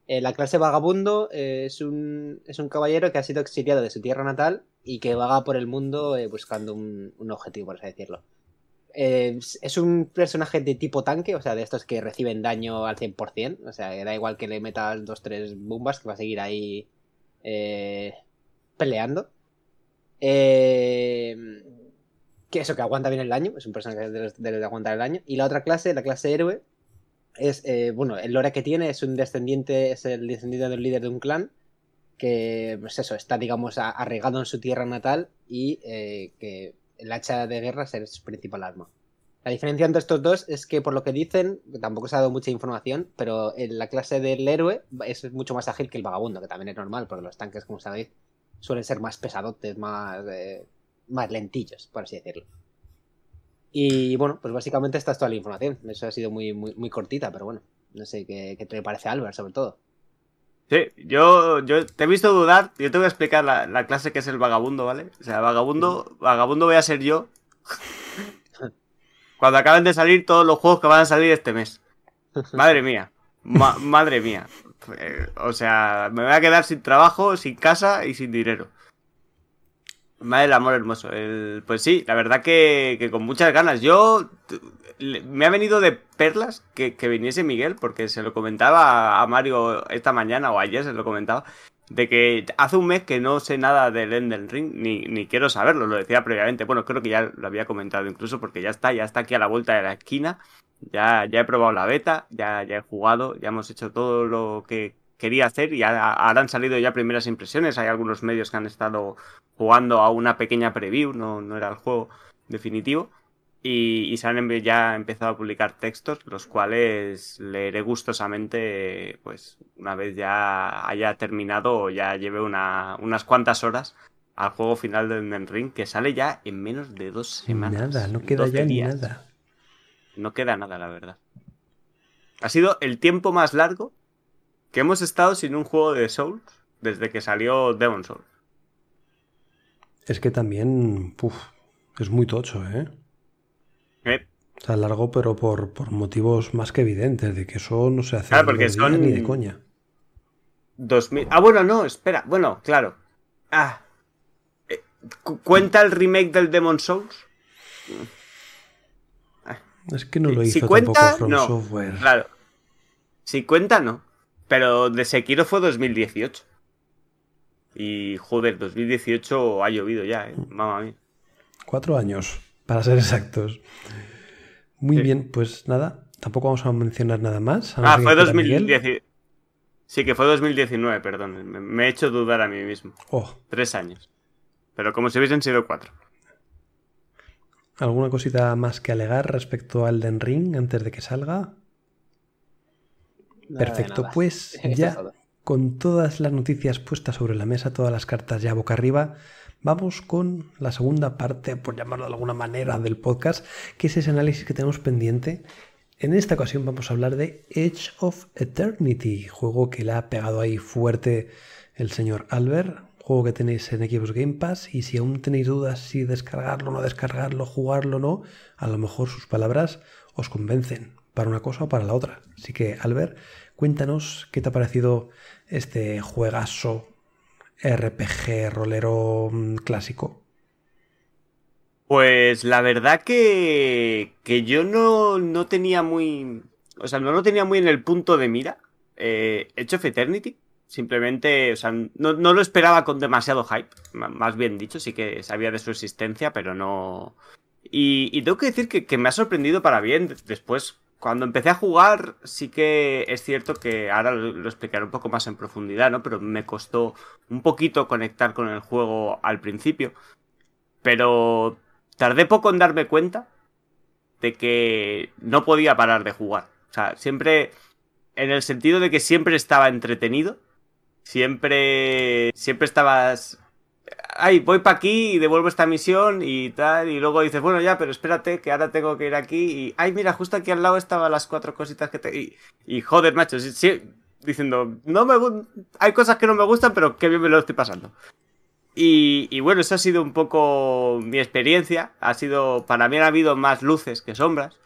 Eh, la clase vagabundo eh, es, un, es un caballero que ha sido exiliado de su tierra natal y que vaga por el mundo eh, buscando un, objetivo, por así decirlo. es un personaje de tipo tanque, o sea, de estos que reciben daño al 100%, o sea, da igual que le metas dos, tres bombas, que va a seguir ahí peleando. que eso, que aguanta bien el daño, es un personaje de, de aguantar el daño. Y la otra clase, la clase héroe, es, eh, bueno, el lore que tiene es un descendiente, es el descendiente del líder de un clan que, pues eso, está, digamos, arraigado en su tierra natal y eh, que el hacha de guerra es su principal arma. La diferencia entre estos dos es que, por lo que dicen, tampoco se ha dado mucha información, pero en la clase del héroe es mucho más ágil que el vagabundo, que también es normal, porque los tanques, como sabéis, suelen ser más pesadotes, más, eh, más lentillos, por así decirlo. Y bueno, pues básicamente esta es toda la información. Eso ha sido muy, muy, muy cortita, pero bueno, no sé qué, qué te parece Albert, sobre todo. Sí, yo, yo te he visto dudar. Yo te voy a explicar la, clase que es el vagabundo, ¿vale? O sea, vagabundo, vagabundo voy a ser yo. Cuando acaben de salir todos los juegos que van a salir este mes. Madre mía. madre mía. Eh, o sea, me voy a quedar sin trabajo, sin casa y sin dinero. Madre del amor hermoso. pues sí, la verdad que, con muchas ganas. Yo me ha venido de perlas que, viniese Miguel, porque se lo comentaba a Mario esta mañana o ayer se lo comentaba, de que hace un mes que no sé nada del Enden Ring, ni, ni quiero saberlo, lo decía previamente. Bueno, creo que ya lo había comentado incluso, porque ya está, ya está aquí a la vuelta de la esquina. Ya, ya he probado la beta, ya, ya he jugado, ya hemos hecho todo lo que quería hacer y ahora han salido ya primeras impresiones. Hay algunos medios que han estado jugando a una pequeña preview, no, no era el juego definitivo. Y, se han ya empezado a publicar textos, los cuales leeré gustosamente, pues una vez ya haya terminado o ya lleve unas cuantas horas al juego final de Elden Ring, que sale ya en menos de dos semanas. Nada, no queda ya ni nada. No queda nada, la verdad. Ha sido el tiempo más largo que hemos estado sin un juego de Souls desde que salió Demon Souls. Es que también es muy tocho, ¿eh? ¿eh? O sea, largo, pero por, por, motivos más que evidentes, de que eso no se hace claro, porque son... ni de coña. 2000... Ah, bueno, no, espera. Bueno, claro. Ah. Eh, ¿Cuenta el remake del Demon Souls? Es que no lo hizo si cuenta, tampoco From no. Software. Claro. Si cuenta, no. Pero de Sekiro fue 2018. Y joder, 2018 ha llovido ya, ¿eh? Mamma mía. Cuatro años, para ser exactos. Muy Sí. bien, pues nada, tampoco vamos a mencionar nada más. Ah, fue que quiera Miguel. 2010. Sí, que fue 2019, perdón. Me, me he hecho dudar a mí mismo. Oh, Tres años. Pero como si hubiesen sido cuatro. ¿Alguna cosita más que alegar respecto al Den Ring antes de que salga? Nada Perfecto, pues ya con todas las noticias puestas sobre la mesa, todas las cartas ya boca arriba, vamos con la segunda parte, por llamarlo de alguna manera, del podcast, que es ese análisis que tenemos pendiente. En esta ocasión vamos a hablar de Edge of Eternity, juego que le ha pegado ahí fuerte el señor Albert, juego que tenéis en Xbox Game Pass y si aún tenéis dudas si descargarlo o no descargarlo, jugarlo o no, a lo mejor sus palabras os convencen para una cosa o para la otra. Así que Albert, cuéntanos qué te ha parecido este juegazo RPG rolero mm, clásico. Pues la verdad que, que yo no, no tenía muy... O sea, no lo tenía muy en el punto de mira. Eh, Edge of Eternity. Simplemente, o sea, no, no lo esperaba con demasiado hype. Más bien dicho, sí que sabía de su existencia, pero no... Y, y tengo que decir que, que me ha sorprendido para bien. Después, cuando empecé a jugar, sí que es cierto que ahora lo, explicaré un poco más en profundidad, ¿no? Pero me costó un poquito conectar con el juego al principio. Pero tardé poco en darme cuenta de que no podía parar de jugar. O sea, siempre en el sentido de que siempre estaba entretenido. Siempre siempre estabas ay, voy para aquí y devuelvo esta misión y tal y luego dices, bueno, ya, pero espérate que ahora tengo que ir aquí y ay, mira, justo aquí al lado estaban las cuatro cositas que te y, joder, macho, sí, diciendo, no me hay cosas que no me gustan, pero qué bien me lo estoy pasando. Y, bueno, eso ha sido un poco mi experiencia. Ha sido, para mí han habido más luces que sombras.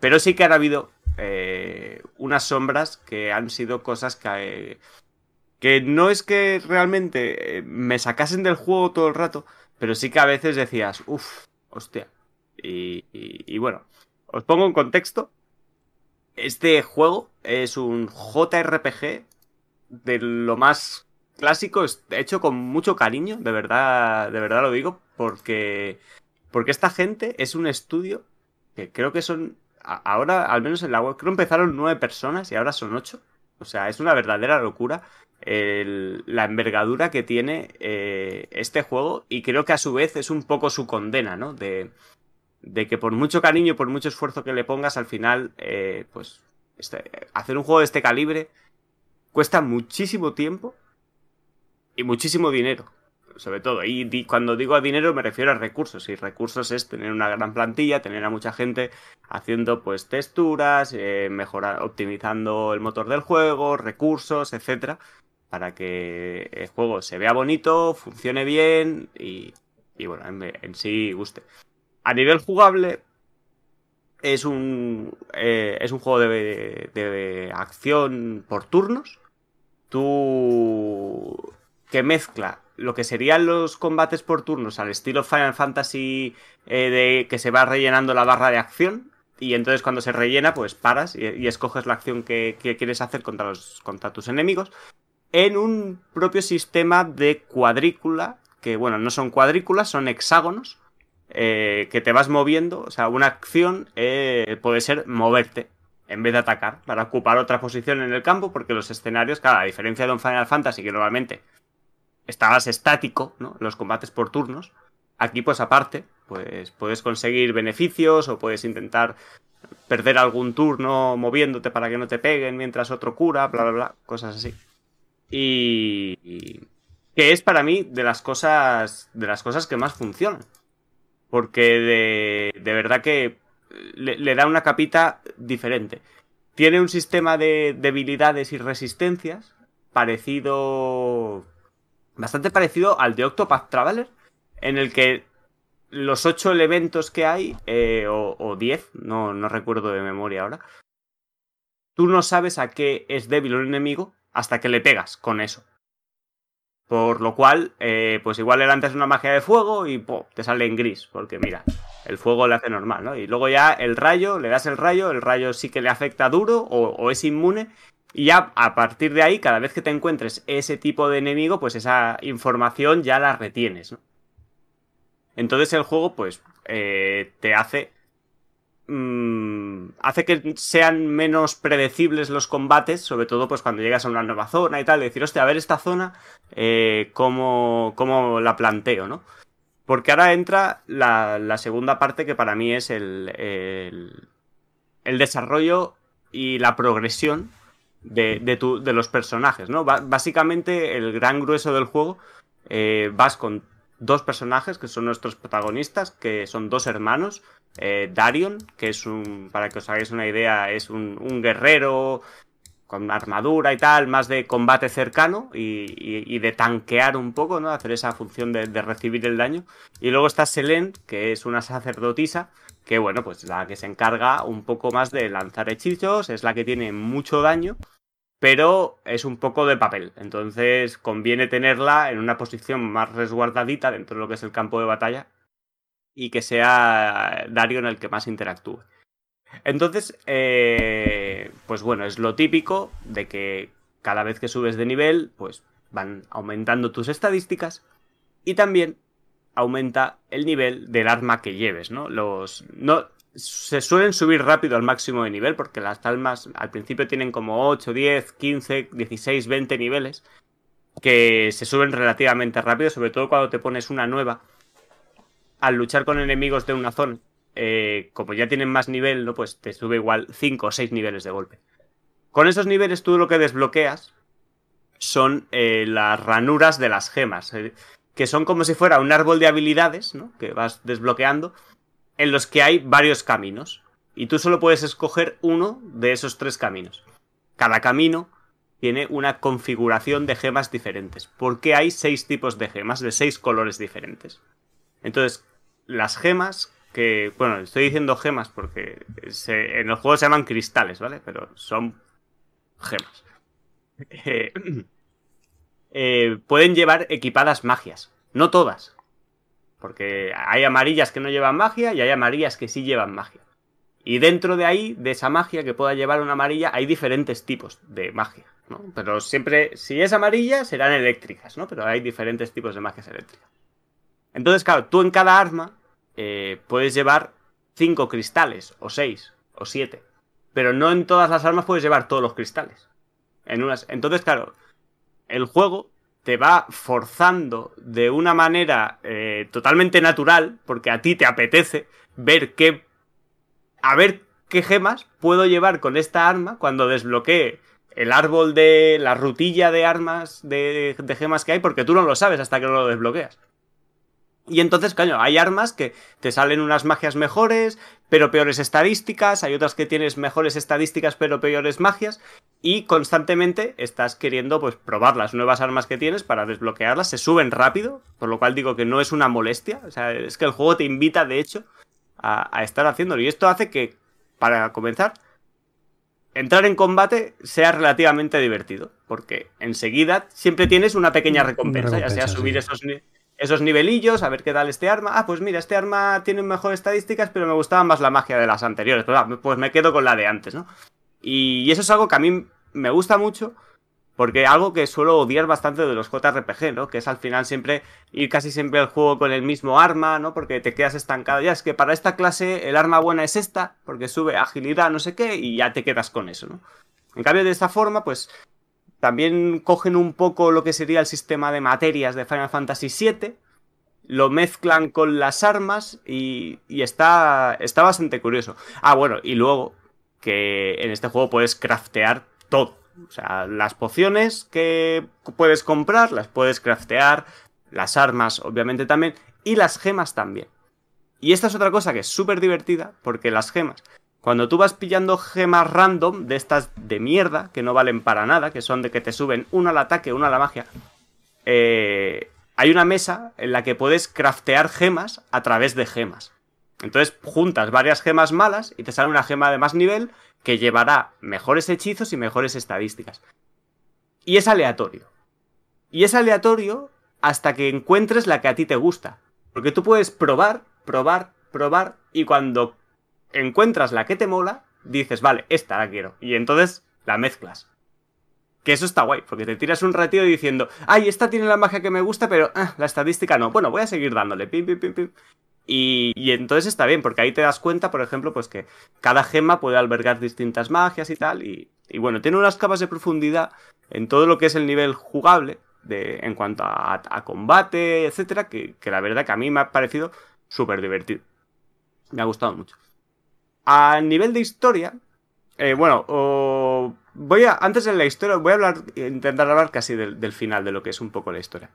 Pero sí que han habido eh, unas sombras que han sido cosas que, que no es que realmente eh, me sacasen del juego todo el rato, pero sí que a veces decías, uff, hostia. Y, y- bueno, os pongo en contexto. Este juego es un JRPG de lo más clásico, hecho con mucho cariño, de verdad, de verdad lo digo, porque, porque esta gente es un estudio que creo que son, ahora, al menos en la web, creo empezaron nueve personas y ahora son ocho. O sea, es una verdadera locura la envergadura que tiene eh, este juego y creo que a su vez es un poco su condena, ¿no? De, que por mucho cariño por mucho esfuerzo que le pongas, al final, eh, pues, este- hacer un juego de este calibre cuesta muchísimo tiempo y muchísimo dinero, sobre todo. Y cuando digo a dinero me refiero a recursos. Y recursos es tener una gran plantilla, tener a mucha gente haciendo pues texturas, eh, mejorar, optimizando el motor del juego, recursos, etcétera, para que el juego se vea bonito, funcione bien y, y bueno, en, sí guste. A nivel jugable, es un, eh, es un juego de, de acción por turnos. Tú. que mezcla lo que serían los combates por turnos al estilo Final Fantasy eh, de que se va rellenando la barra de acción. Y entonces cuando se rellena, pues paras y, y escoges la acción que, que quieres hacer contra, los, contra tus enemigos. En un propio sistema de cuadrícula. Que bueno, no son cuadrículas, son hexágonos. eh, que te vas moviendo. O sea, una acción eh, puede ser moverte en vez de atacar, para ocupar otra posición en el campo, porque los escenarios, claro, a diferencia de un Final Fantasy, que normalmente estabas estático, ¿no? Los combates por turnos, aquí pues aparte, pues puedes conseguir beneficios o puedes intentar perder algún turno moviéndote para que no te peguen mientras otro cura, bla, bla, bla, cosas así. Y... que es para mí de las cosas, de las cosas que más funcionan. Porque de, de verdad que le, le da una capita diferente. Tiene un sistema de debilidades y resistencias parecido. bastante parecido al de Octopath Traveler, en el que los ocho elementos que hay, eh, o, o diez, no, no recuerdo de memoria ahora, tú no sabes a qué es débil un enemigo hasta que le pegas con eso. Por lo cual, eh, pues igual le lanzas una magia de fuego y te sale en gris, porque mira, el fuego le hace normal, ¿no? Y luego ya el rayo, le das el rayo, el rayo sí que le afecta duro o, es inmune. Y ya a partir de ahí, cada vez que te encuentres ese tipo de enemigo, pues esa información ya la retienes, ¿no? Entonces el juego, pues, eh, te hace Mm, hace que sean menos predecibles los combates, sobre todo pues cuando llegas a una nueva zona y tal, decir, hostia, a ver esta zona, eh, ¿cómo, la planteo, ¿no? Porque ahora entra la, segunda parte que para mí es el, el, desarrollo y la progresión de, de, los personajes, ¿no? básicamente el gran grueso del juego eh, vas con dos personajes que son nuestros protagonistas, que son dos hermanos, eh, Darion, que es un, para que os hagáis una idea, es un, guerrero con armadura y tal, más de combate cercano y, de tanquear un poco, ¿no? Hacer esa función de, recibir el daño. Y luego está Selene, que es una sacerdotisa, que bueno, pues la que se encarga un poco más de lanzar hechizos, es la que tiene mucho daño, pero es un poco de papel. Entonces conviene tenerla en una posición más resguardadita dentro de lo que es el campo de batalla y que sea Darion el que más interactúe. Entonces, eh, pues bueno, es lo típico de que cada vez que subes de nivel, pues van aumentando tus estadísticas y también aumenta el nivel del arma que lleves, ¿no? Los no se suelen subir rápido al máximo de nivel porque las almas al principio tienen como 8, 10, 15, 16, 20 niveles que se suben relativamente rápido, sobre todo cuando te pones una nueva al luchar con enemigos de una zona, eh, como ya tienen más nivel, ¿no? Pues te sube igual 5 o 6 niveles de golpe. Con esos niveles tú lo que desbloqueas son eh, las ranuras de las gemas, eh, que son como si fuera un árbol de habilidades, ¿no? Que vas desbloqueando, en los que hay varios caminos. Y tú solo puedes escoger uno de esos tres caminos. Cada camino tiene una configuración de gemas diferentes, porque hay seis tipos de gemas de seis colores diferentes. Entonces, las gemas, que, bueno, estoy diciendo gemas porque en el juego se llaman cristales, ¿vale? Pero son gemas. Eh, eh, pueden llevar equipadas magias. No todas. Porque hay amarillas que no llevan magia y hay amarillas que sí llevan magia. Y dentro de ahí, de esa magia que pueda llevar una amarilla, hay diferentes tipos de magia, ¿no? Pero siempre, si es amarilla, serán eléctricas, ¿no? Pero hay diferentes tipos de magias eléctricas. Entonces, claro, tú en cada arma eh, puedes llevar 5 cristales, o 6, o 7. Pero no en todas las armas puedes llevar todos los cristales. En unas... Entonces, claro, el juego te va forzando de una manera eh, totalmente natural, porque a ti te apetece ver qué. A ver qué gemas puedo llevar con esta arma cuando desbloquee el árbol de. la rutilla de armas de, de gemas que hay, porque tú no lo sabes hasta que no lo desbloqueas. Y entonces, coño, hay armas que te salen unas magias mejores, pero peores estadísticas, hay otras que tienes mejores estadísticas, pero peores magias, y constantemente estás queriendo pues probar las nuevas armas que tienes para desbloquearlas, se suben rápido, por lo cual digo que no es una molestia, o sea, es que el juego te invita, de hecho, a, a estar haciéndolo, y esto hace que, para comenzar, entrar en combate sea relativamente divertido, porque enseguida siempre tienes una pequeña recompensa, ya sea subir esos esos nivelillos, a ver qué tal este arma. Ah, pues mira, este arma tiene mejores estadísticas, pero me gustaba más la magia de las anteriores. Pues, ah, pues me quedo con la de antes, ¿no? Y eso es algo que a mí me gusta mucho, porque algo que suelo odiar bastante de los JRPG, ¿no? Que es al final siempre ir casi siempre al juego con el mismo arma, ¿no? Porque te quedas estancado. Ya es que para esta clase el arma buena es esta, porque sube agilidad, no sé qué, y ya te quedas con eso, ¿no? En cambio, de esta forma, pues también cogen un poco lo que sería el sistema de materias de Final Fantasy VII, lo mezclan con las armas y, está, está bastante curioso. Ah, bueno, y luego que en este juego puedes craftear todo. O sea, las pociones que puedes comprar, las puedes craftear, las armas obviamente también, y las gemas también. Y esta es otra cosa que es súper divertida, porque las gemas cuando tú vas pillando gemas random de estas de mierda, que no valen para nada, que son de que te suben una al ataque, una a la magia, eh, hay una mesa en la que puedes craftear gemas a través de gemas. Entonces juntas varias gemas malas y te sale una gema de más nivel que llevará mejores hechizos y mejores estadísticas. Y es aleatorio. Y es aleatorio hasta que encuentres la que a ti te gusta. Porque tú puedes probar, probar, probar, y cuando encuentras la que te mola, dices, vale, esta la quiero. Y entonces la mezclas. Que eso está guay, porque te tiras un ratito diciendo, ay, esta tiene la magia que me gusta, pero ah, la estadística no. Bueno, voy a seguir dándole, pim, pim, pim, pim. Y, y, entonces está bien, porque ahí te das cuenta, por ejemplo, pues que cada gema puede albergar distintas magias y tal. Y, y bueno, tiene unas capas de profundidad en todo lo que es el nivel jugable, de, en cuanto a, a combate, etcétera, que, que, la verdad que a mí me ha parecido súper divertido. Me ha gustado mucho. A nivel de historia, eh, bueno, voy a, antes de la historia, voy a hablar, intentar hablar casi del, del final de lo que es un poco la historia.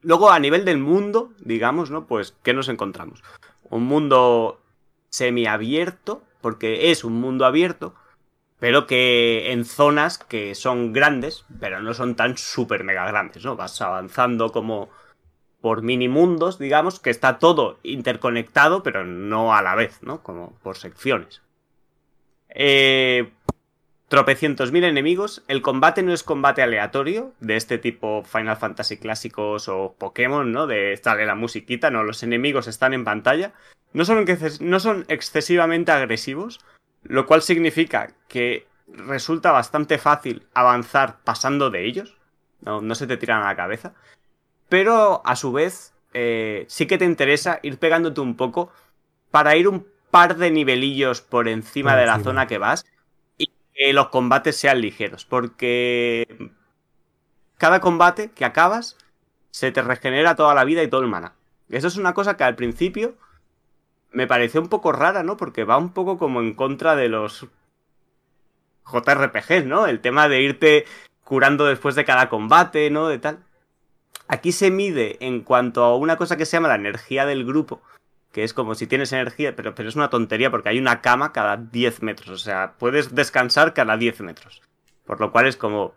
Luego, a nivel del mundo, digamos, ¿no? Pues, ¿qué nos encontramos? Un mundo semiabierto, porque es un mundo abierto, pero que en zonas que son grandes, pero no son tan súper mega grandes, ¿no? Vas avanzando como por mini mundos, digamos, que está todo interconectado, pero no a la vez, ¿no? Como por secciones. Eh, tropecientos mil enemigos. El combate no es combate aleatorio, de este tipo Final Fantasy clásicos o Pokémon, ¿no? De sale la musiquita, no, los enemigos están en pantalla. No son, excesivamente agresivos, lo cual significa que resulta bastante fácil avanzar pasando de ellos. No se te tiran a la cabeza. Pero a su vez, eh, sí que te interesa ir pegándote un poco para ir un par de nivelillos por encima de la zona que vas y que los combates sean ligeros. Porque cada combate que acabas se te regenera toda la vida y todo el mana. Eso es una cosa que al principio me pareció un poco rara, ¿no? Porque va un poco como en contra de los JRPGs, ¿no? El tema de irte curando después de cada combate, ¿no? De tal. Aquí se mide en cuanto a una cosa que se llama la energía del grupo, que es como si tienes energía, pero, pero es una tontería porque hay una cama cada 10 metros, o sea, puedes descansar cada 10 metros. Por lo cual es como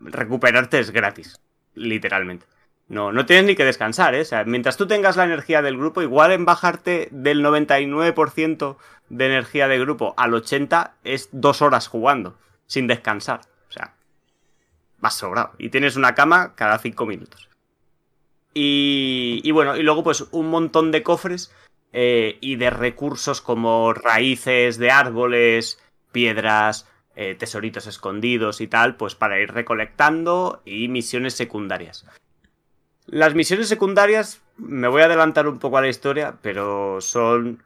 recuperarte es gratis, literalmente. No, no tienes ni que descansar, ¿eh? O sea, mientras tú tengas la energía del grupo, igual en bajarte del 99% de energía de grupo al 80% es dos horas jugando, sin descansar. O sea, vas sobrado. Y tienes una cama cada cinco minutos. Y, y bueno, y luego pues un montón de cofres eh, y de recursos como raíces de árboles, piedras, eh, tesoritos escondidos y tal, pues para ir recolectando y misiones secundarias. Las misiones secundarias, me voy a adelantar un poco a la historia, pero son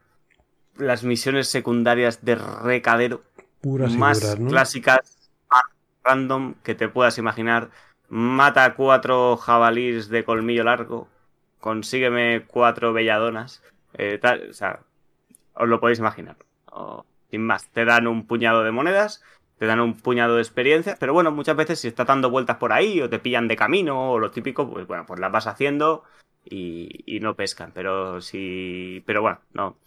las misiones secundarias de recadero Puras más duras, ¿no? clásicas, más random que te puedas imaginar. Mata cuatro jabalís de colmillo largo, consígueme cuatro belladonas, eh, tal, o sea, os lo podéis imaginar. Sin más, te dan un puñado de monedas te dan un puñado de experiencia, pero bueno, muchas veces si estás dando vueltas por ahí o te pillan de camino o lo típico, pues bueno, pues las vas haciendo y, no pescan, pero si, pero bueno, no,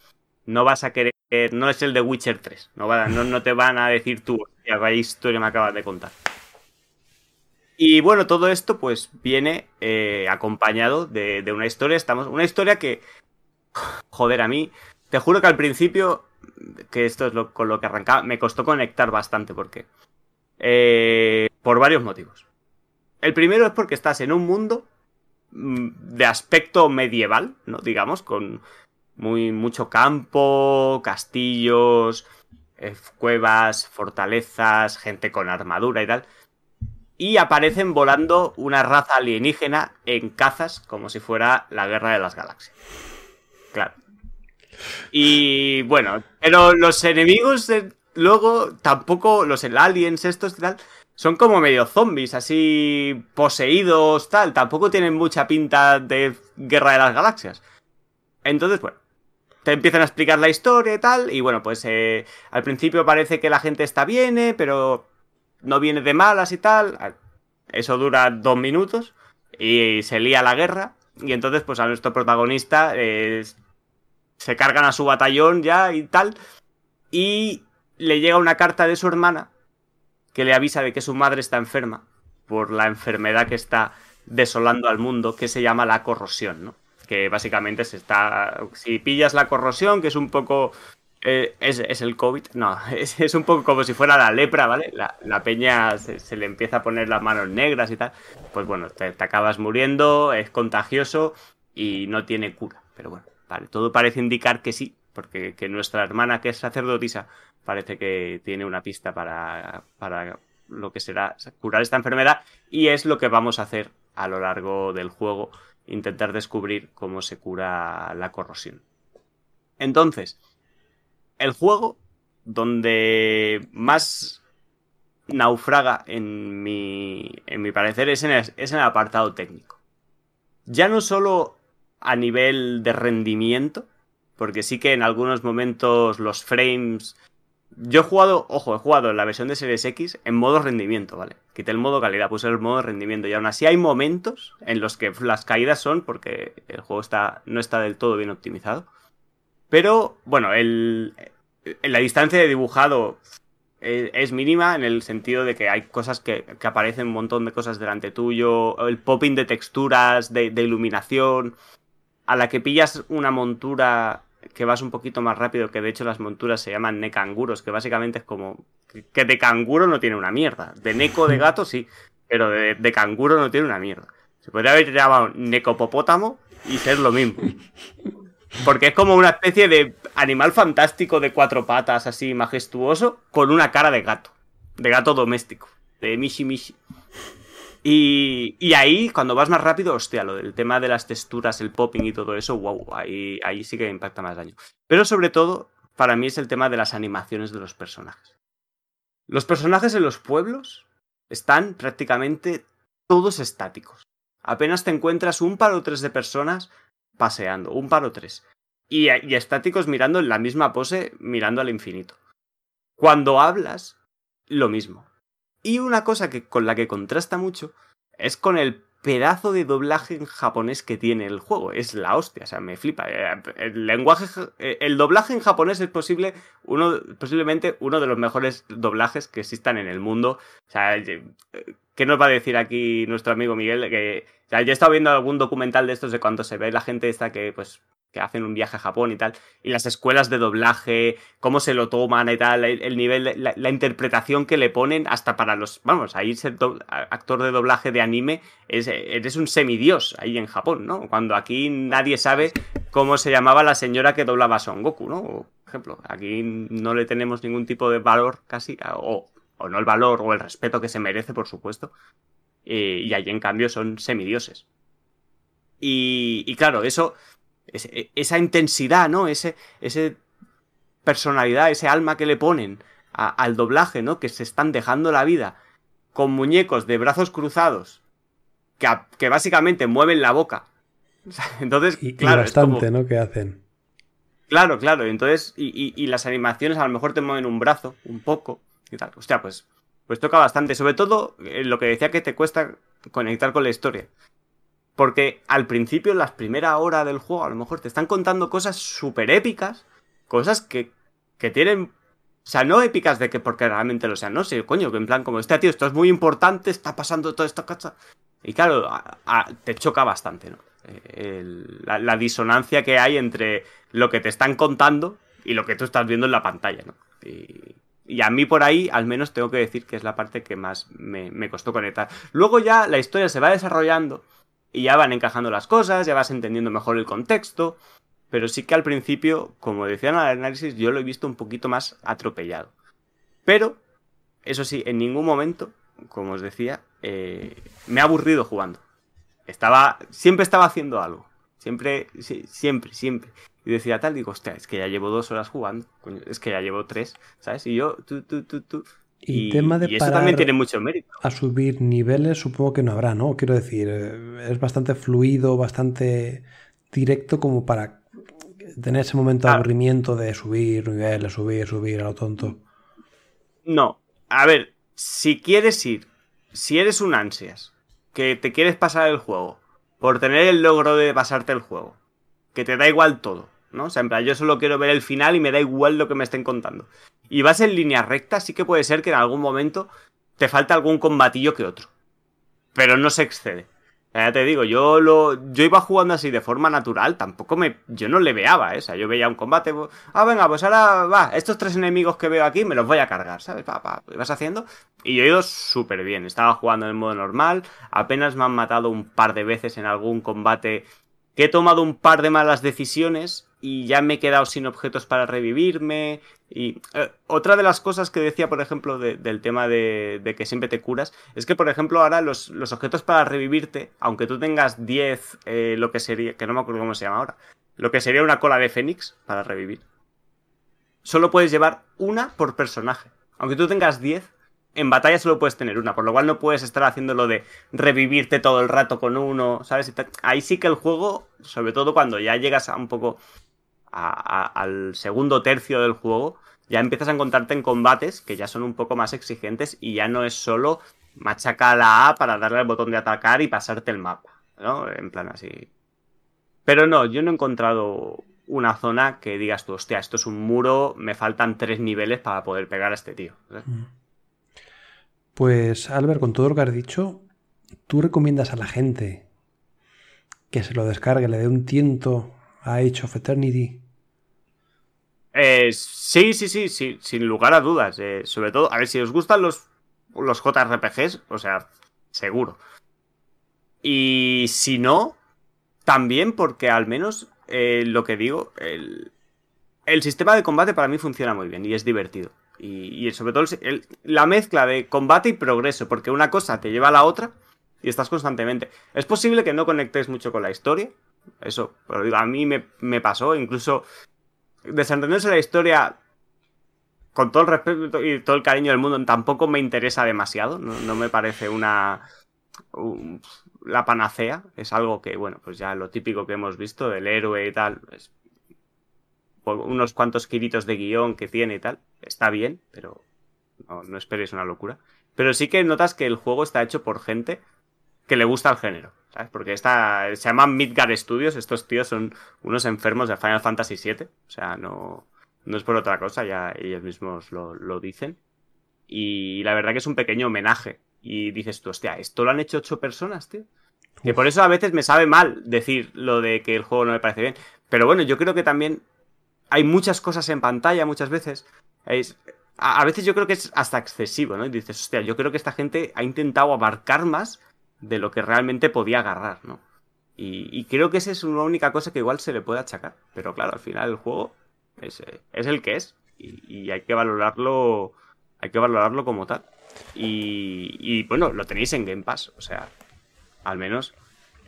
no vas a querer, no es el de Witcher 3, no, va, no, no te van a decir tú, vaya historia me acabas de contar. Y bueno, todo esto pues viene eh, acompañado de, una historia, estamos, una historia que, joder, a mí, te juro que al principio que esto es lo, con lo que arrancaba, me costó conectar bastante porque... Eh, por varios motivos. El primero es porque estás en un mundo mm, de aspecto medieval, ¿no? Digamos, con muy, mucho campo, castillos, eh, cuevas, fortalezas, gente con armadura y tal. Y aparecen volando una raza alienígena en cazas como si fuera la guerra de las galaxias. Claro. Y bueno, pero los enemigos de, luego tampoco, los aliens estos y tal, son como medio zombies, así poseídos, tal. Tampoco tienen mucha pinta de guerra de las galaxias. Entonces, bueno, te empiezan a explicar la historia y tal. Y bueno, pues eh, al principio parece que la gente está bien, eh, pero no viene de malas y tal. Eso dura dos minutos y se lía la guerra. Y entonces, pues a nuestro protagonista se cargan a su batallón ya y tal. Y le llega una carta de su hermana que le avisa de que su madre está enferma por la enfermedad que está desolando al mundo, que se llama la corrosión, ¿no? Que básicamente se está. Si pillas la corrosión, que es un poco eh, es, el COVID. No, es, un poco como si fuera la lepra, ¿vale? La, peña se, le empieza a poner las manos negras y tal. Pues bueno, te, acabas muriendo, es contagioso y no tiene cura. Pero bueno, vale, todo parece indicar que sí, porque que nuestra hermana, que es sacerdotisa, parece que tiene una pista para, para lo que será curar esta enfermedad y es lo que vamos a hacer a lo largo del juego, intentar descubrir cómo se cura la corrosión. Entonces, el juego donde más naufraga en mi, en mi parecer es en, el, apartado técnico. Ya no solo a nivel de rendimiento, porque sí que en algunos momentos los frames... Yo he jugado, ojo, he jugado en la versión de Series X en modo rendimiento, ¿vale? Quité el modo calidad, puse el modo rendimiento y aún así hay momentos en los que las caídas son porque el juego está, no está del todo bien optimizado. Pero, bueno, el, la distancia de dibujado es, mínima en el sentido de que hay cosas que, aparecen un montón de cosas delante tuyo, el popping de texturas, de, iluminación, a la que pillas una montura que vas un poquito más rápido, que de hecho las monturas se llaman necanguros, que básicamente es como que de canguro no tiene una mierda, de neco de gato sí, pero de, de canguro no tiene una mierda. Se podría haber llamado necopopótamo y ser lo mismo. Porque es como una especie de animal fantástico de cuatro patas, así majestuoso, con una cara de gato. De gato doméstico. De Mishi Mishi. Y, y ahí, cuando vas más rápido, hostia, lo del tema de las texturas, el popping y todo eso, wow, ahí, ahí sí que impacta más daño. Pero sobre todo, para mí es el tema de las animaciones de los personajes. Los personajes en los pueblos están prácticamente todos estáticos. Apenas te encuentras un par o tres de personas paseando, un par o tres. Y, estáticos mirando en la misma pose, mirando al infinito. Cuando hablas, lo mismo. Y una cosa que, con la que contrasta mucho es con el pedazo de doblaje en japonés que tiene el juego. Es la hostia, o sea, me flipa. Eh, el lenguaje, eh, el doblaje en japonés es posible, uno, posiblemente uno de los mejores doblajes que existan en el mundo. O sea, eh, ¿qué nos va a decir aquí nuestro amigo Miguel? Que o yo he estado viendo algún documental de estos de cuando se ve la gente esta que, pues, que hacen un viaje a Japón y tal, y las escuelas de doblaje, cómo se lo toman y tal, el, nivel, la, interpretación que le ponen hasta para los, vamos, ahí ser actor de doblaje de anime, es, eres un semidios ahí en Japón, ¿no? Cuando aquí nadie sabe cómo se llamaba la señora que doblaba a Son Goku, ¿no? Por ejemplo, aquí no le tenemos ningún tipo de valor casi, o, o no el valor o el respeto que se merece, por supuesto, eh, y allí en cambio son semidioses. Y, y claro, eso, e, esa intensidad, ¿no? Ese, ese personalidad, ese alma que le ponen al doblaje, ¿no? Que se están dejando la vida con muñecos de brazos cruzados que, que básicamente mueven la boca. Entonces, y, claro. bastante, ¿no? Que hacen. Claro, claro. Entonces, y, y, las animaciones a lo mejor te mueven un brazo, un poco, y tal. Hostia, pues pues toca bastante. Sobre todo eh, lo que decía que te cuesta conectar con la historia. Porque al principio, en las primeras horas del juego, a lo mejor te están contando cosas súper épicas. Cosas que, que tienen. O sea, no épicas de que porque realmente lo sean, no sé, coño, que en plan como este tío, esto es muy importante, está pasando todo esto, cacha. Y claro, te choca bastante, ¿no? la, la, disonancia que hay entre lo que te están contando y lo que tú estás viendo en la pantalla, ¿no? Y, y a mí por ahí, al menos, tengo que decir que es la parte que más me, costó conectar. Luego ya la historia se va desarrollando y ya van encajando las cosas, ya vas entendiendo mejor el contexto. Pero sí que al principio, como decían el análisis, yo lo he visto un poquito más atropellado. Pero, eso sí, en ningún momento, como os decía, eh, me ha aburrido jugando. Estaba, siempre estaba haciendo algo. Siempre, siempre, siempre. Y decía tal, digo, hostia, es que ya llevo dos horas jugando, es que ya llevo tres, ¿sabes? Y yo, tú, tú, tú, tú. Y, tema de y eso también tiene mucho mérito. A subir niveles supongo que no habrá, ¿no? Quiero decir, eh, es bastante fluido, bastante directo como para tener ese momento de aburrimiento de subir niveles, subir, subir a lo tonto. No. A ver, si quieres ir, si eres un ansias, que te quieres pasar el juego, por tener el logro de pasarte el juego, que te da igual todo, ¿no? O sea, en plan, yo solo quiero ver el final y me da igual lo que me estén contando. Y vas en línea recta, sí que puede ser que en algún momento te falta algún combatillo que otro. Pero no se excede. Ya te digo, yo lo yo iba jugando así de forma natural, tampoco me yo no le veaba, ¿eh? o sea, yo veía un combate, ah, venga, pues ahora va, estos tres enemigos que veo aquí me los voy a cargar, ¿sabes? Pa, pa, ibas haciendo y yo he ido súper bien, estaba jugando en modo normal, apenas me han matado un par de veces en algún combate que he tomado un par de malas decisiones y ya me he quedado sin objetos para revivirme. Y eh, otra de las cosas que decía, por ejemplo, del tema de, que siempre te curas, es que, por ejemplo, ahora los, objetos para revivirte, aunque tú tengas 10, eh, lo que sería, que no me acuerdo cómo se llama ahora, lo que sería una cola de Fénix para revivir, solo puedes llevar una por personaje. Aunque tú tengas 10, en batalla solo puedes tener una, por lo cual no puedes estar haciendo lo de revivirte todo el rato con uno, ¿sabes? Ahí sí que el juego, sobre todo cuando ya llegas a un poco al segundo tercio del juego, ya empiezas a encontrarte en combates que ya son un poco más exigentes y ya no es solo machacar la A para darle al botón de atacar y pasarte el mapa, ¿no? En plan así. Pero no, yo no he encontrado una zona que digas tú, hostia, esto es un muro, me faltan tres niveles para poder pegar a este tío. Mm. Pues Albert, con todo lo que has dicho, ¿tú recomiendas a la gente que se lo descargue, le dé un tiento a Age of Eternity? Eh, sí, sí, sí, sin lugar a dudas. Eh, sobre todo, a ver, si os gustan los, los JRPGs, o sea, seguro. Y si no, también porque al menos eh, lo que digo, el, el sistema de combate para mí funciona muy bien y es divertido. Y, sobre todo la mezcla de combate y progreso, porque una cosa te lleva a la otra y estás constantemente. Es posible que no conectes mucho con la historia, eso, pero digo, a mí me, pasó, incluso desentenderse la historia con todo el respeto y todo el cariño del mundo tampoco me interesa demasiado, no, me parece una... la panacea, es algo que, bueno, pues ya lo típico que hemos visto del héroe y tal, es unos cuantos kilitos de guion que tiene y tal, está bien, pero no, no esperéis una locura. Pero sí que notas que el juego está hecho por gente que le gusta el género, ¿sabes? Porque esta, se llaman Midgar Studios, estos tíos son unos enfermos de Final Fantasy VII, o sea, no, no es por otra cosa, ya ellos mismos lo, lo dicen. Y la verdad que es un pequeño homenaje. Y dices tú, hostia, ¿esto lo han hecho ocho personas, tío? Que por eso a veces me sabe mal decir lo de que el juego no me parece bien. Pero bueno, yo creo que también hay muchas cosas en pantalla muchas veces. a, veces yo creo que es hasta excesivo, ¿no? Y dices, hostia, yo creo que esta gente ha intentado abarcar más de lo que realmente podía agarrar, ¿no? Y, creo que esa es una única cosa que igual se le puede achacar. Pero claro, al final el juego es, el que es. Y, hay que valorarlo. Hay que valorarlo como tal. Y, y bueno, lo tenéis en Game Pass. O sea, al menos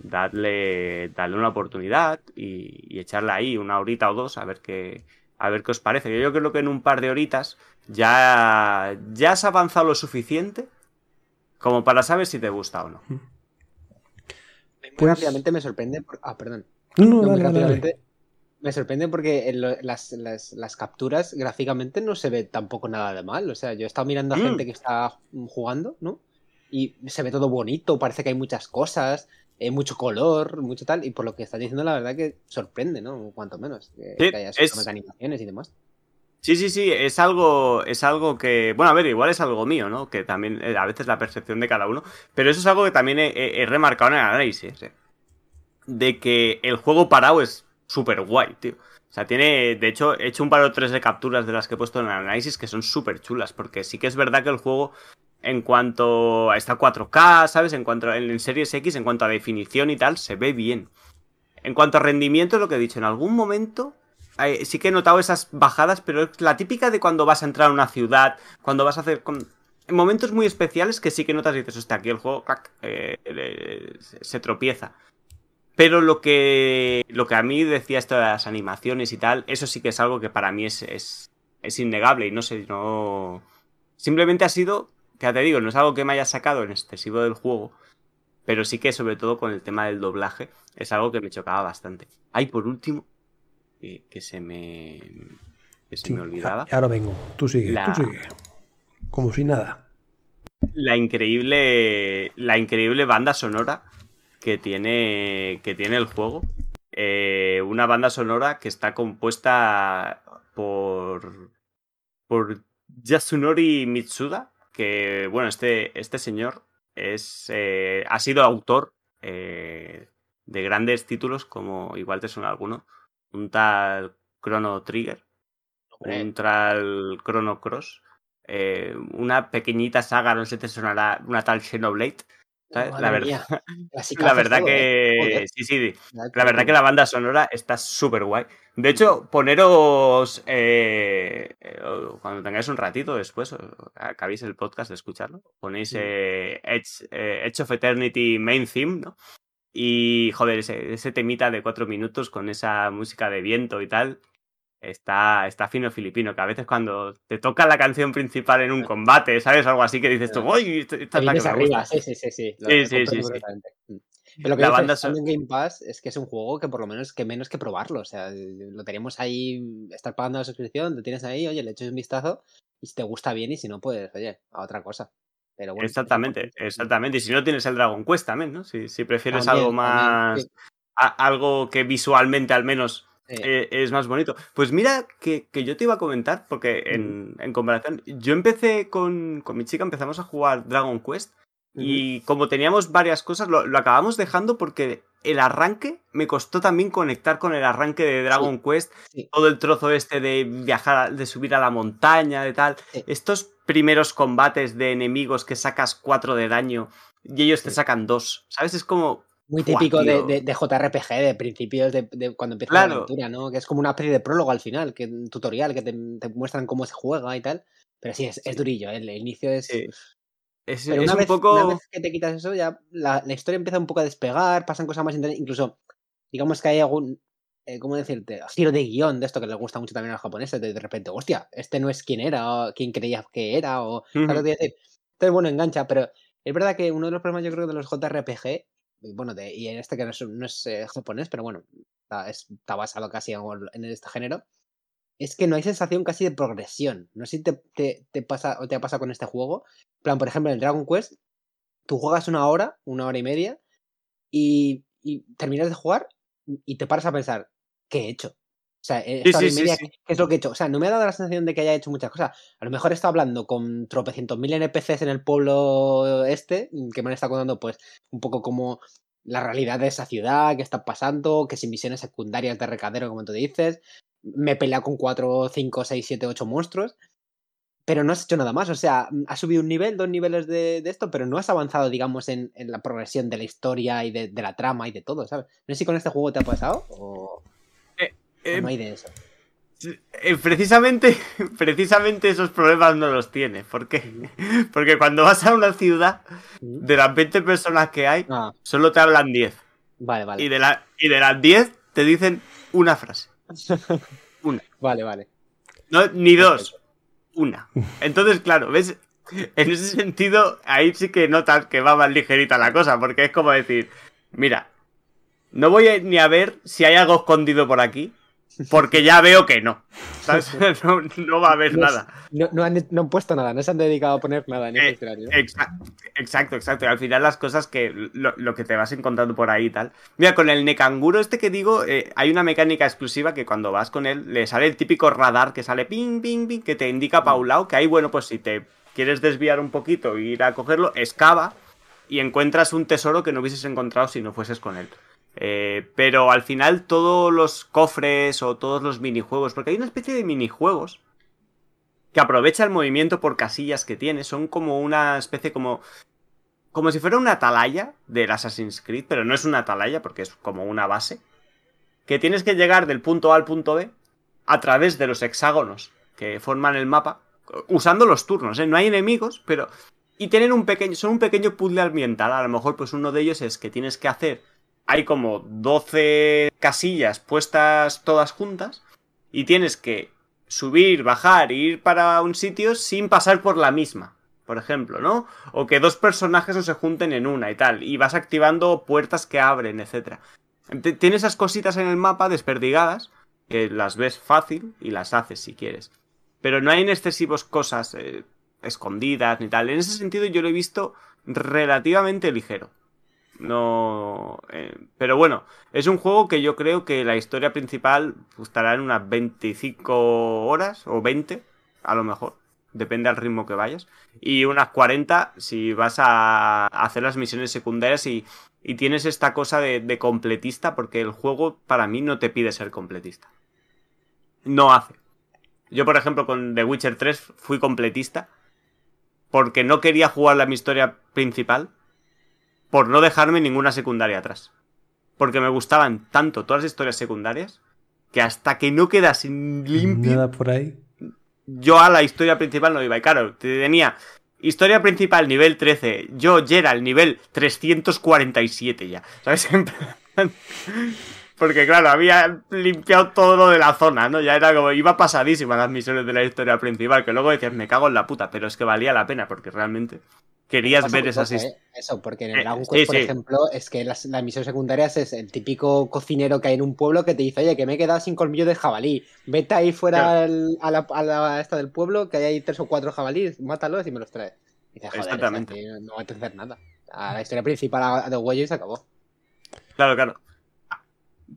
dadle, una oportunidad y, echarle ahí una horita o dos a ver qué, a ver qué os parece. Yo creo que en un par de horitas ya, ya has avanzado lo suficiente como para saber si te gusta o no. Muy pues rápidamente me sorprende. Ah, perdón. Me sorprende porque las, las, capturas gráficamente no se ve tampoco nada de mal. O sea, yo he estado mirando a mm. gente que está jugando, ¿no? Y se ve todo bonito, parece que hay muchas cosas, eh, mucho color, mucho tal, y por lo que estás diciendo, la verdad que sorprende, ¿no? Cuanto menos, que, haya mecanizaciones y demás. Sí, sí, sí, es algo, es algo que, bueno, a ver, igual es algo mío, ¿no? Que también eh, a veces la percepción de cada uno, pero eso es algo que también he, remarcado en el análisis, ¿eh? de que el juego parado es súper guay, tío. O sea, tiene, de hecho, he hecho un par o tres de capturas de las que he puesto en el análisis que son súper chulas, porque sí que es verdad que el juego en cuanto a esta 4K, ¿sabes? En cuanto a, en Series X, en cuanto a definición y tal, se ve bien. En cuanto a rendimiento, lo que he dicho, en algún momento sí que he notado esas bajadas, pero es la típica de cuando vas a entrar a una ciudad, cuando vas a hacer... En momentos muy especiales que sí que notas y dices, hostia, aquí el juego eh, se tropieza. Pero lo que, lo que a mí decía esto de las animaciones y tal, eso sí que es algo que para mí es, es, es innegable y no sé, no... Simplemente ha sido ya te digo, no es algo que me haya sacado en excesivo del juego, pero sí que sobre todo con el tema del doblaje es algo que me chocaba bastante. Hay por último, que se me, que se me olvidaba. Ahora vengo, tú sigue, tú sigue. Como si nada. La increíble, la increíble banda sonora que tiene, que tiene el juego. Eh, una banda sonora que está compuesta por, por Yasunori Mitsuda, que, bueno, este, este señor es, eh, ha sido autor eh, de grandes títulos como, igual te suena alguno, un tal Chrono Trigger, un tal Chrono Cross, eh, una pequeñita saga, no sé si te sonará, una tal Xenoblade. La verdad, la verdad que sí, sí, la verdad que la banda sonora está súper guay. De hecho, poneros eh, eh, cuando tengáis un ratito después, acabéis el podcast de escucharlo, ponéis eh, Edge, of Eternity Main Theme, ¿no? Y joder, ese, ese temita de cuatro minutos con esa música de viento y tal, está, está fino filipino, que a veces cuando te toca la canción principal en un combate, ¿sabes? Algo así que dices tú, ¡uy! Esta es la que arriba. Sí, sí, sí. sí. sí, sí, sí, mm. Pero lo que la banda son... en Game Pass es que es un juego que por lo menos que menos que probarlo. O sea, lo tenemos ahí, estar pagando la suscripción, te tienes ahí, oye, le echas un vistazo y si te gusta bien y si no, pues, oye, a otra cosa. Pero bueno, exactamente, exactamente. Y si no tienes el Dragon Quest también, ¿no? Si, si prefieres algo más. algo que visualmente al menos eh, es más bonito. Pues mira que, yo te iba a comentar, porque en, comparación, yo empecé con, mi chica, empezamos a jugar Dragon Quest y como teníamos varias cosas, lo, acabamos dejando porque el arranque me costó también conectar con el arranque de Dragon Quest, todo el trozo este de viajar, de subir a la montaña, de tal. Estos primeros combates de enemigos que sacas cuatro de daño y ellos te sacan dos, ¿sabes? Es como, muy típico de, de, JRPG, de principios de, cuando empieza la aventura, ¿no? Que es como una especie de prólogo al final, que un tutorial que te, muestran cómo se juega y tal. Pero sí, es, es durillo, ¿eh? el inicio es. Es, Pero una, vez, un poco... una, vez, que te quitas eso, ya la, la, historia empieza un poco a despegar, pasan cosas más interesantes. Incluso, digamos que hay algún. Eh, ¿Cómo decirte? Giro de guion de esto que les gusta mucho también a los japoneses. De, de repente, hostia, este no es quien era, o quien creía que era, o. Entonces, bueno, engancha, pero es verdad que uno de los problemas, yo creo, de los JRPG bueno, de, y en este que no es, eh, japonés, pero bueno, está, basado casi en, este género, es que no hay sensación casi de progresión. No sé si te, te, pasa o te ha pasado con este juego. plan, por ejemplo, en el Dragon Quest, tú juegas una hora, una hora y media, y, y terminas de jugar y te paras a pensar, ¿qué he hecho? O sea, ¿qué es lo que he hecho? O sea, no me ha dado la sensación de que haya hecho muchas cosas. A lo mejor he estado hablando con tropecientos mil NPCs en el pueblo este, que me han estado contando, pues, un poco como la realidad de esa ciudad, qué está pasando, que sin misiones secundarias de recadero, como tú dices. Me he peleado con 4, 5, 6, 7, 8 monstruos. Pero no has hecho nada más. O sea, mm, has subido un nivel, dos niveles de, esto, pero no has avanzado, digamos, en, la progresión de la historia y de, de, la trama y de todo, ¿sabes? No sé si con este juego te ha pasado o. Eh, no hay de eso. Eh, precisamente, precisamente esos problemas no los tiene. ¿Por qué? Porque cuando vas a una ciudad, de las 20 personas que hay, ah. solo te hablan 10. Vale, vale. Y de, la, y de las 10 te dicen una frase. Una. Vale, vale. No, ni dos. Una. Entonces, claro, ¿ves? En ese sentido, ahí sí que notas que va más ligerita la cosa, porque es como decir, mira, no voy ni a ver si hay algo escondido por aquí, porque ya veo que no. ¿sabes? No, va a haber nada. No, han, puesto nada, no se han dedicado a poner nada en eh, escenario. Exacto, exacto, Y al final las cosas que lo, que te vas encontrando por ahí y tal. Mira, con el Nekanguro este que digo, eh, hay una mecánica exclusiva que cuando vas con él le sale el típico radar que sale ping, ping, ping, que te indica lado que ahí, bueno, pues si te quieres desviar un poquito e ir a cogerlo, excava y encuentras un tesoro que no hubieses encontrado si no fueses con él. Eh, pero al final todos los cofres o todos los minijuegos, porque hay una especie de minijuegos que aprovecha el movimiento por casillas que tiene, son como una especie como... Como si fuera una atalaya del Assassin's Creed, pero no es una atalaya porque es como una base. Que tienes que llegar del punto A al punto B a través de los hexágonos que forman el mapa, usando los turnos, ¿eh? No hay enemigos, pero... Y tienen un pequeño... Son un pequeño puzzle ambiental. A lo mejor pues uno de ellos es que tienes que hacer hay como 12 casillas puestas todas juntas y tienes que subir, bajar ir para un sitio sin pasar por la misma, por ejemplo, ¿no? O que dos personajes no se junten en una y tal, y vas activando puertas que abren, etc. Tienes esas cositas en el mapa desperdigadas, que las ves fácil y las haces si quieres. Pero no hay en excesivos cosas eh, escondidas ni tal. En ese sentido yo lo he visto relativamente ligero. No. Eh, pero bueno, es un juego que yo creo que la historia principal estará en unas 25 horas o 20, a lo mejor. depende del ritmo que vayas. Y unas 40 si vas a hacer las misiones secundarias y, y tienes esta cosa de, de, completista, porque el juego para mí no te pide ser completista. No hace. Yo, por ejemplo, con The Witcher 3 fui completista porque no quería jugar la mi historia principal por no dejarme ninguna secundaria atrás. Porque me gustaban tanto todas las historias secundarias que hasta que no quedas limpio. Nada por ahí. Yo a la historia principal no iba. Y claro, tenía historia principal nivel 13. Yo ya el nivel 347 ya. ¿Sabes? Porque claro, había limpiado todo lo de la zona, ¿no? Ya era como, iba pasadísima las misiones de la historia principal, que luego decías, me cago en la puta, pero es que valía la pena, porque realmente querías ver esas. ¿eh? Eso, porque en el Dragon Quest, por ejemplo, es que las, las, misiones secundarias es el típico cocinero que hay en un pueblo que te dice, oye, que me he quedado sin colmillo de jabalí. Vete ahí fuera claro. al, a, la, a, la, esta del pueblo, que hay tres o cuatro jabalíes, mátalos y me los traes. Y dices, Exactamente. O sea, no va a hacer nada. A la historia principal de huello y se acabó. Claro, claro.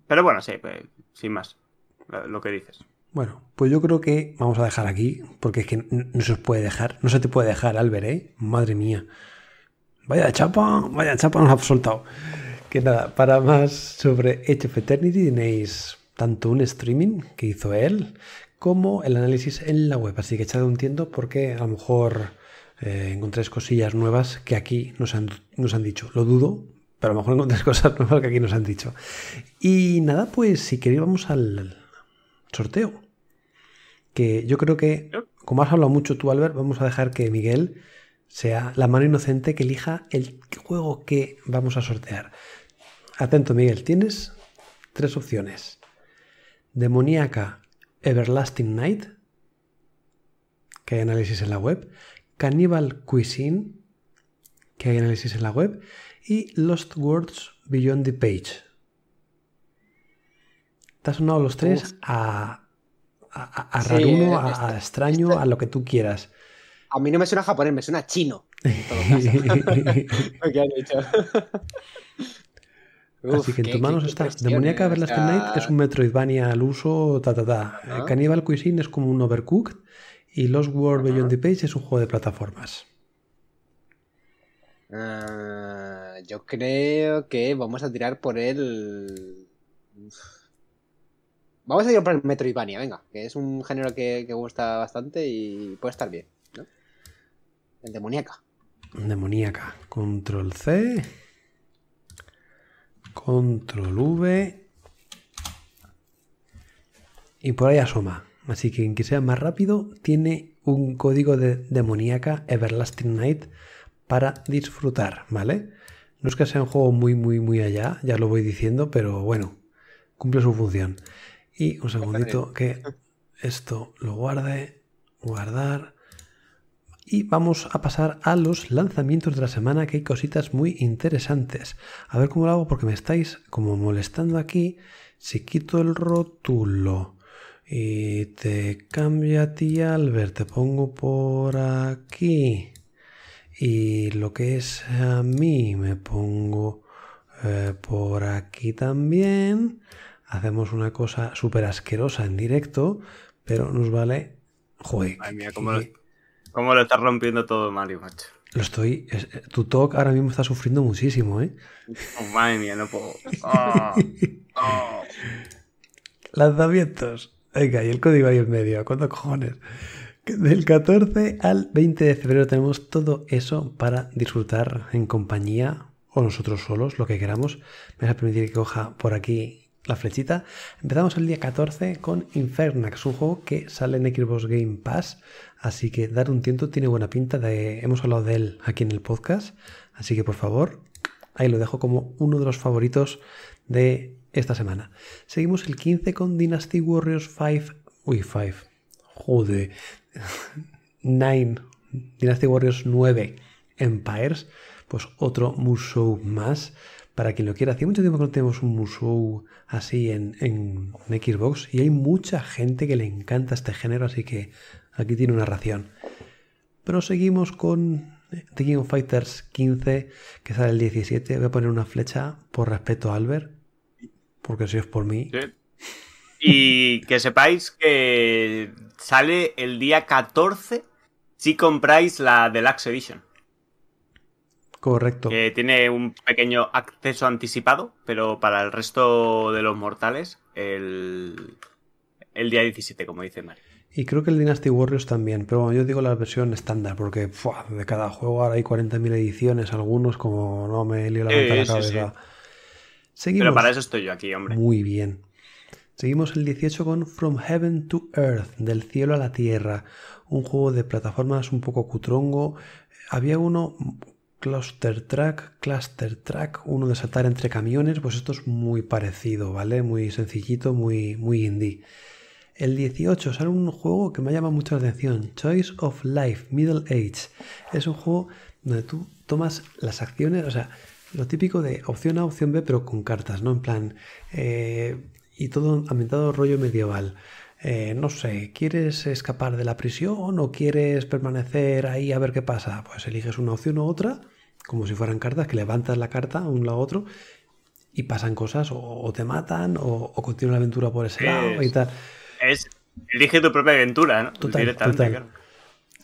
Pero bueno, sí, pues, sin más. Lo que dices. Bueno, pues yo creo que vamos a dejar aquí, porque es que no se os puede dejar, no se te puede dejar, Albert, ¿eh? Madre mía. Vaya chapa, vaya chapa nos ha soltado. Que nada, para más sobre Age of Eternity tenéis tanto un streaming que hizo él, como el análisis en la web. Así que echad un tiento porque a lo mejor eh, encontréis cosillas nuevas que aquí nos han, nos han dicho. Lo dudo, pero a lo mejor encontréis cosas nuevas que aquí nos han dicho. Y nada, pues si queréis vamos al sorteo. Que yo creo que, como has hablado mucho tú, Albert, vamos a dejar que Miguel sea la mano inocente que elija el juego que vamos a sortear. Atento, Miguel, tienes tres opciones. Demoníaca Everlasting Night, que hay análisis en la web. Cannibal Cuisine, que hay análisis en la web. Y Lost Words Beyond the Page. Te has sonado los tres a a, a, sí, raruno, a, este, a, extraño, este... a lo que tú quieras. A mí no me suena japonés, me suena chino. lo que han dicho. Uf, Así que en tus manos está Demoníaca Everlasting o sea... Night, es un Metroidvania al uso, ta ta ta. Uh -huh. Cannibal Cuisine es como un Overcooked. Y Lost World uh -huh. Beyond the Page es un juego de plataformas. Uh, yo creo que vamos a tirar por el. Vamos a ir por el Metroidvania, venga, que es un género que, gusta bastante y puede estar bien, ¿no? El demoníaca. Demoníaca. Control C. Control V. Y por ahí asoma. Así que quien que sea más rápido tiene un código de demoníaca Everlasting Night para disfrutar, ¿vale? No es que sea un juego muy, muy, muy allá, ya lo voy diciendo, pero bueno, cumple su función. Y un segundito que esto lo guarde, guardar. Y vamos a pasar a los lanzamientos de la semana, que hay cositas muy interesantes. A ver cómo lo hago, porque me estáis como molestando aquí. Si quito el rótulo y te cambia a ti, Albert, te pongo por aquí. Y lo que es a mí, me pongo eh, por aquí también hacemos una cosa súper asquerosa en directo, pero nos vale. Joder. Ay, mía, cómo, lo, cómo lo estás rompiendo todo, Mario, macho. Lo estoy. Es, tu talk ahora mismo está sufriendo muchísimo, ¿eh? Oh, madre mía, no puedo. Oh, oh. Lanzamientos. Venga, y el código ahí en medio. ¿Cuántos cojones? Del 14 al 20 de febrero tenemos todo eso para disfrutar en compañía o nosotros solos, lo que queramos. Me vas a permitir que coja por aquí la flechita. Empezamos el día 14 con Infernax, un juego que sale en Xbox Game Pass, así que dar un tiento tiene buena pinta. De, hemos hablado de él aquí en el podcast, así que por favor, ahí lo dejo como uno de los favoritos de esta semana. Seguimos el 15 con Dynasty Warriors 5. Uy, 5. Joder. 9. Dynasty Warriors 9 Empires. Pues otro Musou más para quien lo quiera. Hace mucho tiempo que no tenemos un museo así en, en, Xbox y hay mucha gente que le encanta este género, así que aquí tiene una ración. Pero seguimos con The King of Fighters 15, que sale el 17. Voy a poner una flecha por respeto a Albert, porque si es por mí. Y que sepáis que sale el día 14 si compráis la Deluxe Edition. Correcto. Que tiene un pequeño acceso anticipado, pero para el resto de los mortales, el, el día 17, como dice Mario. Y creo que el Dynasty Warriors también, pero bueno, yo digo la versión estándar, porque ¡fua! de cada juego ahora hay 40.000 ediciones, algunos como no me lío la Sí, a la sí, cabeza. sí. Seguimos. Pero para eso estoy yo aquí, hombre. Muy bien. Seguimos el 18 con From Heaven to Earth, del cielo a la tierra. Un juego de plataformas un poco cutrongo. Había uno, Cluster Track, Cluster Track, uno de saltar entre camiones. Pues esto es muy parecido, ¿vale? Muy sencillito, muy, muy indie. El 18 sale un juego que me llama mucho la atención, Choice of Life, Middle Age. Es un juego donde tú tomas las acciones, o sea, lo típico de opción A, opción B, pero con cartas, ¿no? En plan, eh, y todo ambientado rollo medieval. Eh, no sé, ¿quieres escapar de la prisión o quieres permanecer ahí a ver qué pasa? Pues eliges una opción u otra, como si fueran cartas, que levantas la carta a un lado a otro y pasan cosas, o, o te matan, o, o continúa la aventura por ese lado y tal. Es, elige tu propia aventura, ¿no? Total, Directamente, total. claro.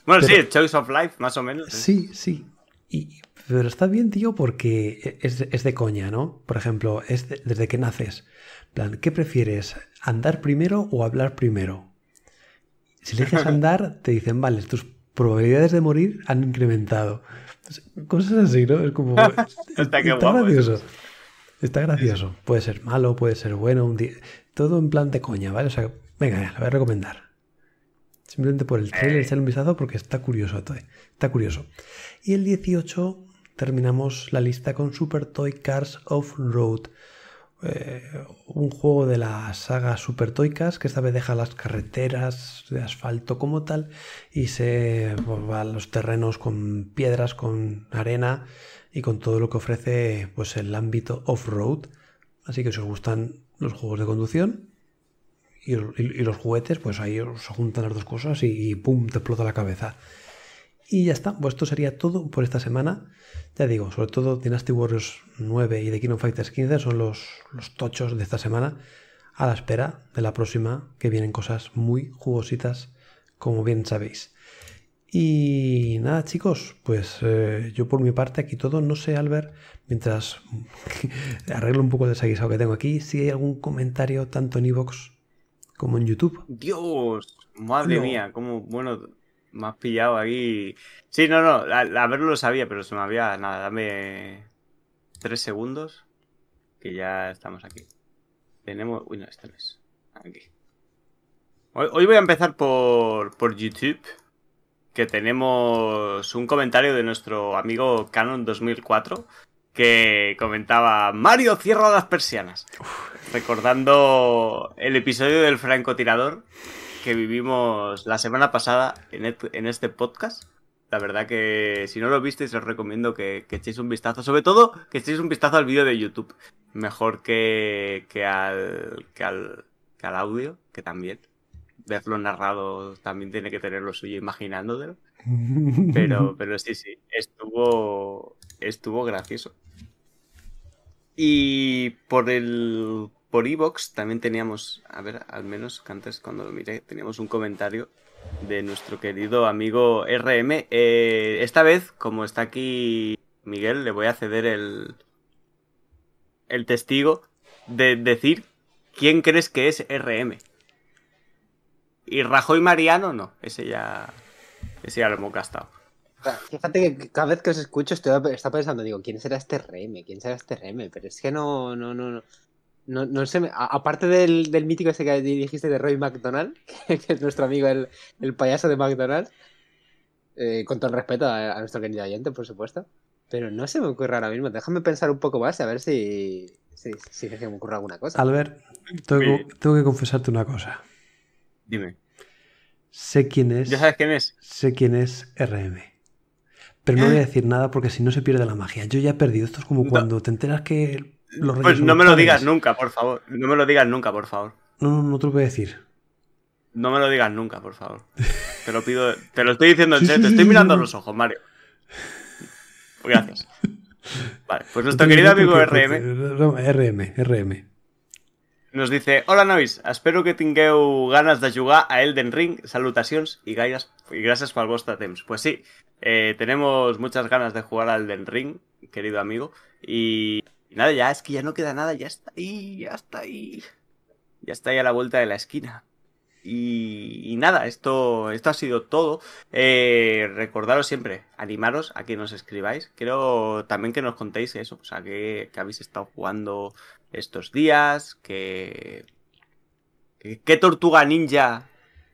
Bueno, Pero- sí, Choice of Life, más o menos. ¿eh? Sí, sí. Y, pero está bien, tío, porque es, es de coña, ¿no? Por ejemplo, es de- desde que naces. Plan, ¿qué prefieres? ¿Andar primero o hablar primero? Si eliges andar, te dicen, vale, tus probabilidades de morir han incrementado. Cosas así, ¿no? Es como. Está guapo gracioso. Está gracioso. Puede ser malo, puede ser bueno, un día. Todo en plan de coña, ¿vale? O sea, venga, ya, lo voy a recomendar. Simplemente por el trailer, Eh. echarle un vistazo porque está curioso. todo, Está curioso. Y el 18 terminamos la lista con Super Toy Cars Off-Road. Un juego de la saga Super Toy Cars que esta vez deja las carreteras de asfalto como tal y se va a los terrenos con piedras, con arena y con todo lo que ofrece pues el ámbito off-road. Así que si os gustan los juegos de conducción y los juguetes, pues ahí os juntan las dos cosas y, y ¡pum! te explota la cabeza. Y ya está, pues esto sería todo por esta semana. Ya digo, sobre todo Dynasty Warriors 9 y The Kingdom Fighters 15 son los, los tochos de esta semana. A la espera de la próxima, que vienen cosas muy jugositas, como bien sabéis. Y nada, chicos, pues eh, yo por mi parte aquí todo, no sé, Albert, mientras arreglo un poco el desaguisado que tengo aquí, si hay algún comentario tanto en iVoox como en YouTube. Dios, madre No. mía, cómo, bueno, me has pillado ahí. Sí, no, no, a, a verlo lo sabía, pero se me había, nada, dame tres segundos, que ya estamos aquí. Tenemos, uy, no, este no es, aquí. Hoy, hoy voy a empezar por, por YouTube, que tenemos un comentario de nuestro amigo Canon 2004, que comentaba, Mario, cierra las persianas recordando el episodio del francotirador que vivimos la semana pasada en, en este podcast. La verdad que si no lo visteis os recomiendo que, que echéis un vistazo. Sobre todo que echéis un vistazo al vídeo de YouTube. Mejor que, que, al, que, al, que al audio, que también. Verlo narrado también tiene que tener lo suyo imaginándolo. Pero, pero sí, sí, estuvo, estuvo gracioso. Y por el por Evox también teníamos, a ver, al menos antes cuando lo miré, teníamos un comentario de nuestro querido amigo RM. Eh, esta vez, como está aquí Miguel, le voy a ceder el, el testigo de decir quién crees que es RM. Y Rajoy Mariano, no, ese ya, ese ya lo hemos gastado. Fíjate que cada vez que os escucho estoy está pensando, digo, ¿quién será este RM? ¿Quién será este RM? Pero es que no, no, no, no. No, no sé, a- aparte del, del mítico ese que dijiste de Roy McDonald, que es nuestro amigo el, el payaso de McDonald's, eh, con todo el respeto a, a nuestro querido oyente, por supuesto, pero no se me ocurre ahora mismo. Déjame pensar un poco más a ver si, si, si se me ocurre alguna cosa. Albert, tengo, tengo que confesarte una cosa. Dime. Sé quién es, ¿Ya sabes quién es? sé quién es RM. Pero no voy a decir nada porque si no se pierde la magia. Yo ya he perdido. Esto es como No. cuando te enteras que los reyes Pues no me lo digas nunca, por favor. No me lo digas nunca, por favor. No, no, no te lo voy a decir. No me lo digas nunca, por favor. Te lo pido, te lo estoy diciendo en serio, te estoy mirando a los ojos, Mario. Gracias. Vale, pues nuestro querido amigo RM. RM, RM. Nos dice, hola nois, espero que tingueu ganes de jugar a Elden Ring, salutacions y, gaires, y gracias por el vostre temps. Pues sí, eh, tenemos muchas ganas de jugar al Elden Ring, querido amigo, y, y nada, ya es que ya no queda nada, ya está ahí, ya está ahí. Ya está ahí a la vuelta de la esquina. Y, y nada, esto, esto ha sido todo. Eh, recordaros siempre, animaros a que nos escribáis. Quiero también que nos contéis eso, o sea, que, que habéis estado jugando estos días, que, que- ¿Qué tortuga ninja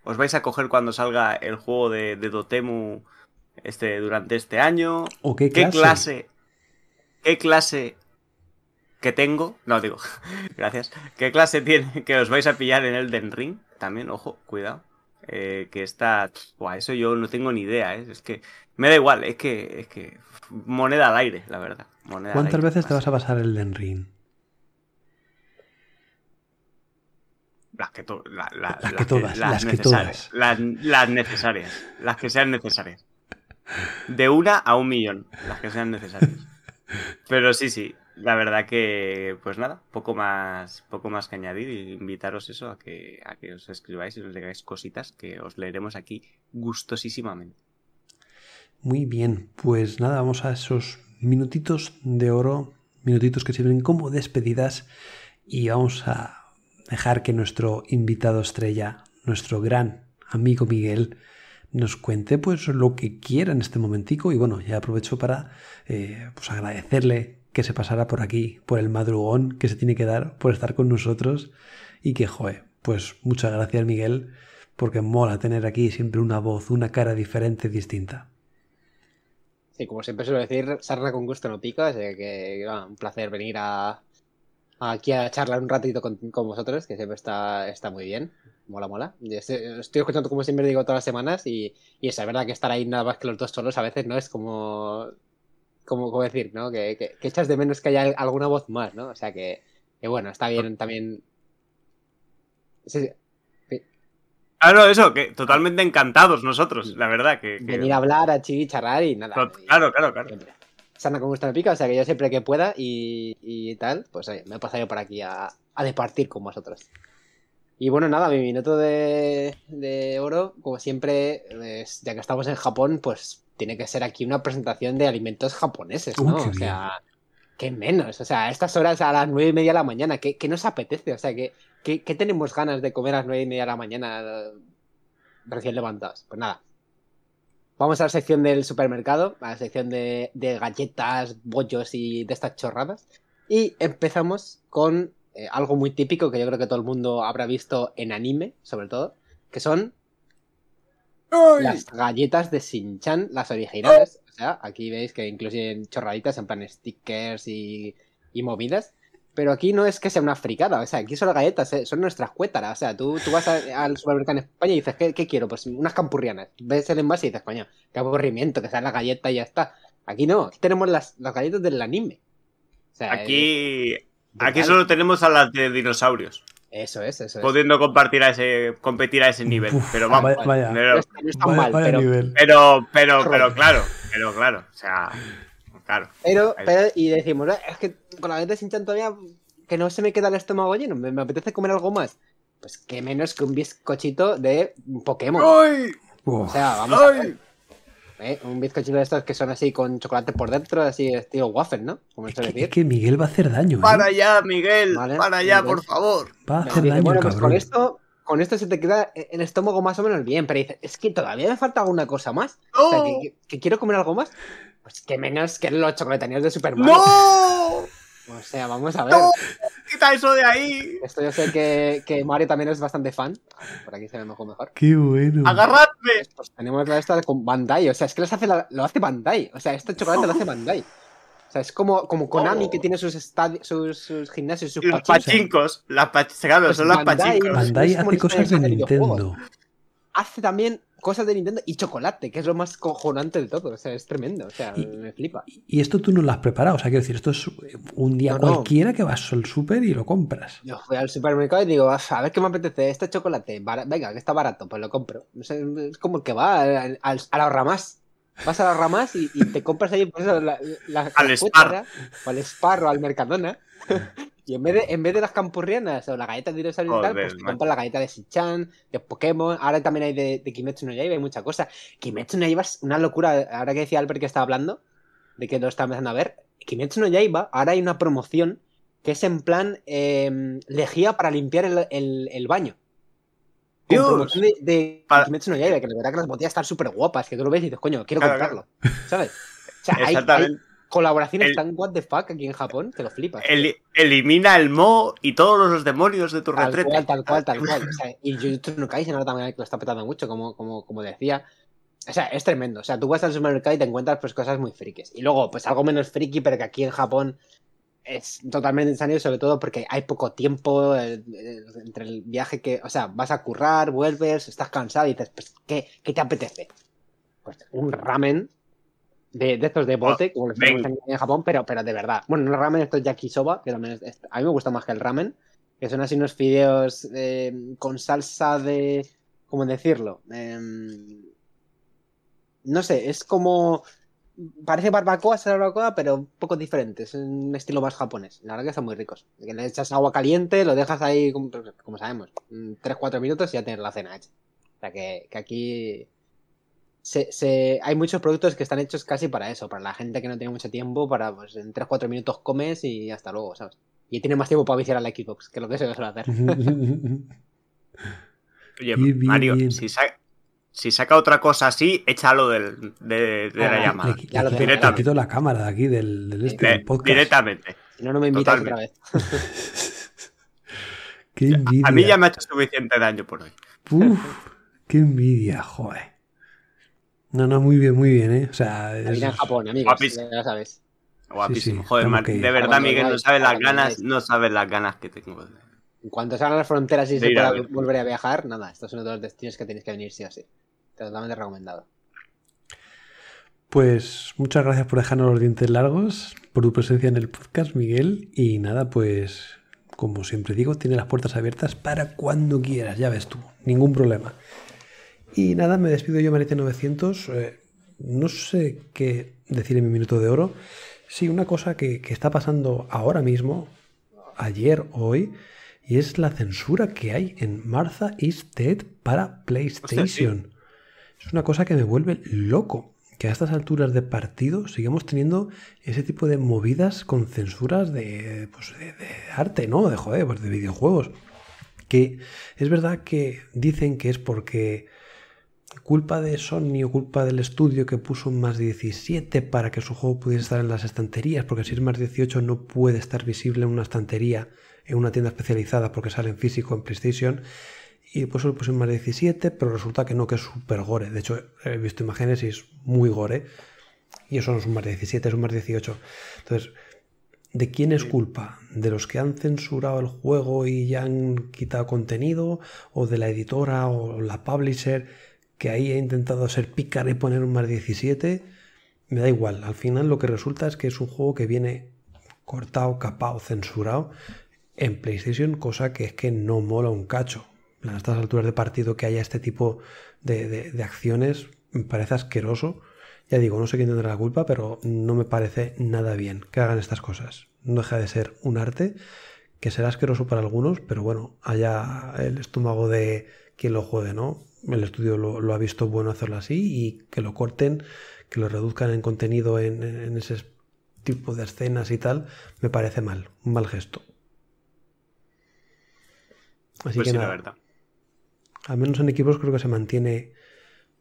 os vais a coger cuando salga el juego de, de Dotemu este, durante este año? ¿O qué clase? ¿Qué clase que tengo? No, digo, gracias. ¿Qué clase tiene que os vais a pillar en Elden Ring? También, ojo, cuidado. Eh, que está. Buah, eso yo no tengo ni idea, ¿eh? Es que me da igual, es que. Es que. Moneda al aire, la verdad. Moneda ¿Cuántas aire, veces te vas a pasar el Den Ring? Las que, to- la- la- Las que todas, las que todas. Las, las necesarias. Las que sean necesarias. De una a un millón. Las que sean necesarias. Pero sí, sí. La verdad que, pues nada, poco más, poco más que añadir y invitaros eso a que, a que os escribáis y nos digáis cositas que os leeremos aquí gustosísimamente. Muy bien, pues nada, vamos a esos minutitos de oro, minutitos que sirven como despedidas y vamos a dejar que nuestro invitado estrella, nuestro gran amigo Miguel, nos cuente pues lo que quiera en este momentico y bueno, ya aprovecho para eh, pues agradecerle que se pasara por aquí, por el madrugón que se tiene que dar por estar con nosotros y que, joe, pues muchas gracias Miguel, porque mola tener aquí siempre una voz, una cara diferente, distinta. Sí, como siempre suelo decir, sarna con gusto no pica, así que, va, un placer venir a, aquí a charlar un ratito con, vosotros, que siempre está, está muy bien. Mola, mola. Estoy, escuchando, como siempre digo, todas las semanas y, es verdad que estar ahí nada más que los dos solos a veces, ¿no? Es como, como, como decir, ¿no? Que, que, que echas de menos que haya alguna voz más, ¿no? O sea que, que bueno, está bien también. Sí, sí, Ah, no, eso, que totalmente encantados nosotros, la verdad. Que, que- venir a hablar, a chillar y nada. Tot- Claro, claro, claro. Siempre. Sana con gusto me pica, o sea que yo siempre que pueda y, y tal, pues oye, me he pasado yo por aquí a, a departir con vosotros. Y bueno, nada, mi minuto de, de oro, como siempre, es- ya que estamos en Japón, pues tiene que ser aquí una presentación de alimentos japoneses, ¿no? o sea, qué menos, o sea, a estas horas a las nueve y media de la mañana, ¿qué, qué nos apetece? O sea, ¿qué, qué, qué tenemos ganas de comer a las nueve y media de la mañana eh, recién levantados? Pues nada, Vamos a la sección del supermercado, a la sección de, de galletas, bollos y de estas chorradas. Y empezamos con eh, algo muy típico que yo creo que todo el mundo habrá visto en anime, sobre todo, que son las galletas de Shin-Chan, las originales. O sea, aquí veis que incluyen chorraditas en plan stickers y, y movidas. Pero aquí no es que sea una fricada, o sea, aquí son las galletas, eh, son nuestras cuétaras. O sea, tú, tú vas a- al supermercado en España y dices, ¿qué, qué quiero? Pues unas campurrianas. Ves el envase y dices, coño, qué aburrimiento, que sea la galleta y ya está. Aquí no, aquí tenemos las, las galletas del anime. O sea, Aquí, es aquí solo tenemos a las de dinosaurios, Eso es, eso es. pudiendo compartir a ese, competir a ese nivel. Uf, pero vamos, vaya, vaya. No pero, está, no está Vaya- mal, vaya pero, nivel. pero, pero, pero claro, pero claro, o sea, claro. Pero, pero, y decimos, "Eh, es que con la galleta de Shin-Chan todavía que no se me queda el estómago lleno, me, me apetece comer algo más. Pues qué menos que un bizcochito de Pokémon. ¡Ay! O sea, vamos a ver, ¡Ay! ¿Eh? Un bizcochito de estos que son así con chocolate por dentro, así estilo waffle, ¿no? Como es que, decir. es que Miguel va a hacer daño. ¿eh? Para allá, Miguel, Vale, para allá, Miguel. por favor. Va a hacer Dice, daño, bueno, pues cabrón. con esto, con esto se te queda el estómago más o menos bien, pero dices, es que todavía me falta alguna cosa más. O sea, ¡No! que, que- que quiero comer algo más. Pues que menos que los chocolataneros de Super Mario. ¡No! O sea, vamos a ver. ¡No! ¡Quita eso de ahí! Esto yo sé que, que Mario también es bastante fan. Por aquí se ve mejor mejor. Qué bueno. ¡Agarradme! Pues tenemos la esta con Bandai. O sea, es que los hace la- lo hace Bandai. O sea, este chocolate lo hace Bandai. O sea, es como, como Konami Oh. que tiene sus, estadi- sus, sus gimnasios, sus Los pachincos. las pach- claro, Pues son las Bandai- pachincos. Bandai hace cosas de. Nintendo. Hace también cosas de Nintendo y chocolate, que es lo más cojonante de todo. O sea, es tremendo. O sea, Y- me flipa. Y esto tú no lo has preparado. O sea, quiero decir, esto es un día No, no. cualquiera que vas al súper y lo compras. Yo fui al supermercado y digo, a ver qué me apetece, este chocolate, venga, que está barato, pues lo compro. Es como el que va al, al, a la ramas. Vas a la ramas y, y te compras ahí pues eso, la, la, Al la Spar. o al Spar o al Mercadona Y en vez, de, en vez de las campurrianas o la galleta de dinosaurio y tal, Joder, pues te compras la galleta de Sichan, de Pokémon. Ahora también hay de, de Kimetsu no Yaiba, hay mucha cosa. Kimetsu no Yaiba es una locura. Ahora que decía Albert que estaba hablando, de que lo está empezando a ver. Kimetsu no Yaiba, ahora hay una promoción que es en plan eh, lejía para limpiar el, el- el baño. Dios. promoción de, de Para- Kimetsu no Yaiba, que la verdad que las botellas están súper guapas, que tú lo ves y dices, coño, quiero Claro, comprarlo. ¿Sabes? O sea, hay, hay Exactamente. Colaboraciones El- tan what the fuck aquí en Japón que lo flipas. Eli- elimina el mo y todos los demonios de tu Tal retrete. cual, tal cual, tal cual. O sea, y Jujutsu no Kaisen ahora también lo está petando mucho, como, como, como decía. O sea, es tremendo. O sea, tú vas al supermercado y te encuentras pues cosas muy frikis. Y luego, pues algo menos friki, pero que aquí en Japón es totalmente insano, sobre todo porque hay poco tiempo eh, eh, entre el viaje que, o sea, vas a currar, vuelves, estás cansado y dices, pues, ¿qué, qué te apetece? Pues un ramen de, de estos de bote, como los tenemos en, en Japón, pero, pero de verdad. Bueno, no ramen, esto es yakisoba, que también es- a mí me gusta más que el ramen, que son así unos fideos eh, con salsa de, ¿cómo decirlo? Em, no sé, es como parece barbacoa, es barbacoa, pero un poco diferente. Es un estilo más japonés. La verdad que están muy ricos. Que le echas agua caliente, lo dejas ahí, como, como sabemos, 3-4 minutos y ya tienes la cena hecha. O sea que, que aquí se, se- hay muchos productos que están hechos casi para eso, para la gente que no tiene mucho tiempo, para pues en 3-4 minutos comes y hasta luego, ¿sabes? Y tiene más tiempo para viciar a la Xbox, que lo que se suele hacer. Oye, Bien, bien, Mario, bien. Si, sa- si saca otra cosa así, échalo del, de, de Ah, la le- llamada. Le, Ya lo le- le quito la cámara de aquí del, del este, del podcast. directamente. Si no, no me invitas otra vez. Qué envidia. A mí ya me ha hecho suficiente daño por hoy. Uf, qué envidia, joder. No, no, muy bien, muy bien, ¿eh? O sea, es- en Japón, amigos, Guapísimo. ya sabes. Guapísimo. sí, Joder, Mar- de verdad, Miguel, no sabes las ganas, no sabes las ganas que tengo. En cuanto salgan las fronteras y se a pueda ver. volver a viajar, nada, esto es uno de los destinos que tenéis que venir sí o sí. Totalmente recomendado. Pues muchas gracias por dejarnos los dientes largos, por tu presencia en el podcast, Miguel. Y nada, pues como siempre digo, tiene las puertas abiertas para cuando quieras, ya ves tú, ningún problema. Y nada, me despido yo, Marite900. eh, no sé qué decir en mi minuto de oro. Sí, una cosa que, que está pasando ahora mismo, ayer, hoy, y es la censura que hay en Martha is Dead para PlayStation. Es una cosa que me vuelve loco. Que a estas alturas de partido sigamos teniendo ese tipo de movidas con censuras de, pues de, de arte, ¿no? De joder, pues de videojuegos. Que es verdad que dicen que es porque culpa de Sony o culpa del estudio que puso un más 17 para que su juego pudiese estar en las estanterías, porque si es más 18 no puede estar visible en una estantería en una tienda especializada porque sale en físico en PlayStation y después lo puse en más 17, pero resulta que no, que es súper gore. De hecho, he visto imágenes y es muy gore. Y eso no es un más 17, es un más 18. Entonces, ¿de quién es culpa? ¿De los que han censurado el juego y ya han quitado contenido? ¿O de la editora o la publisher que ahí ha intentado ser pícara y poner un más 17? Me da igual. Al final lo que resulta es que es un juego que viene cortado, capado, censurado en PlayStation, cosa que es que no mola un cacho a estas alturas de partido que haya este tipo de, de, de, acciones me parece asqueroso. Ya digo, no sé quién tendrá la culpa, pero no me parece nada bien que hagan estas cosas. No deja de ser un arte que será asqueroso para algunos, pero bueno, haya el estómago de quien lo juegue, ¿no? El estudio lo, lo ha visto bueno hacerlo así y que lo corten, que lo reduzcan en contenido en, en ese tipo de escenas y tal, me parece mal, un mal gesto. Así pues que sí, nada. la verdad. Al menos en equipos creo que se mantiene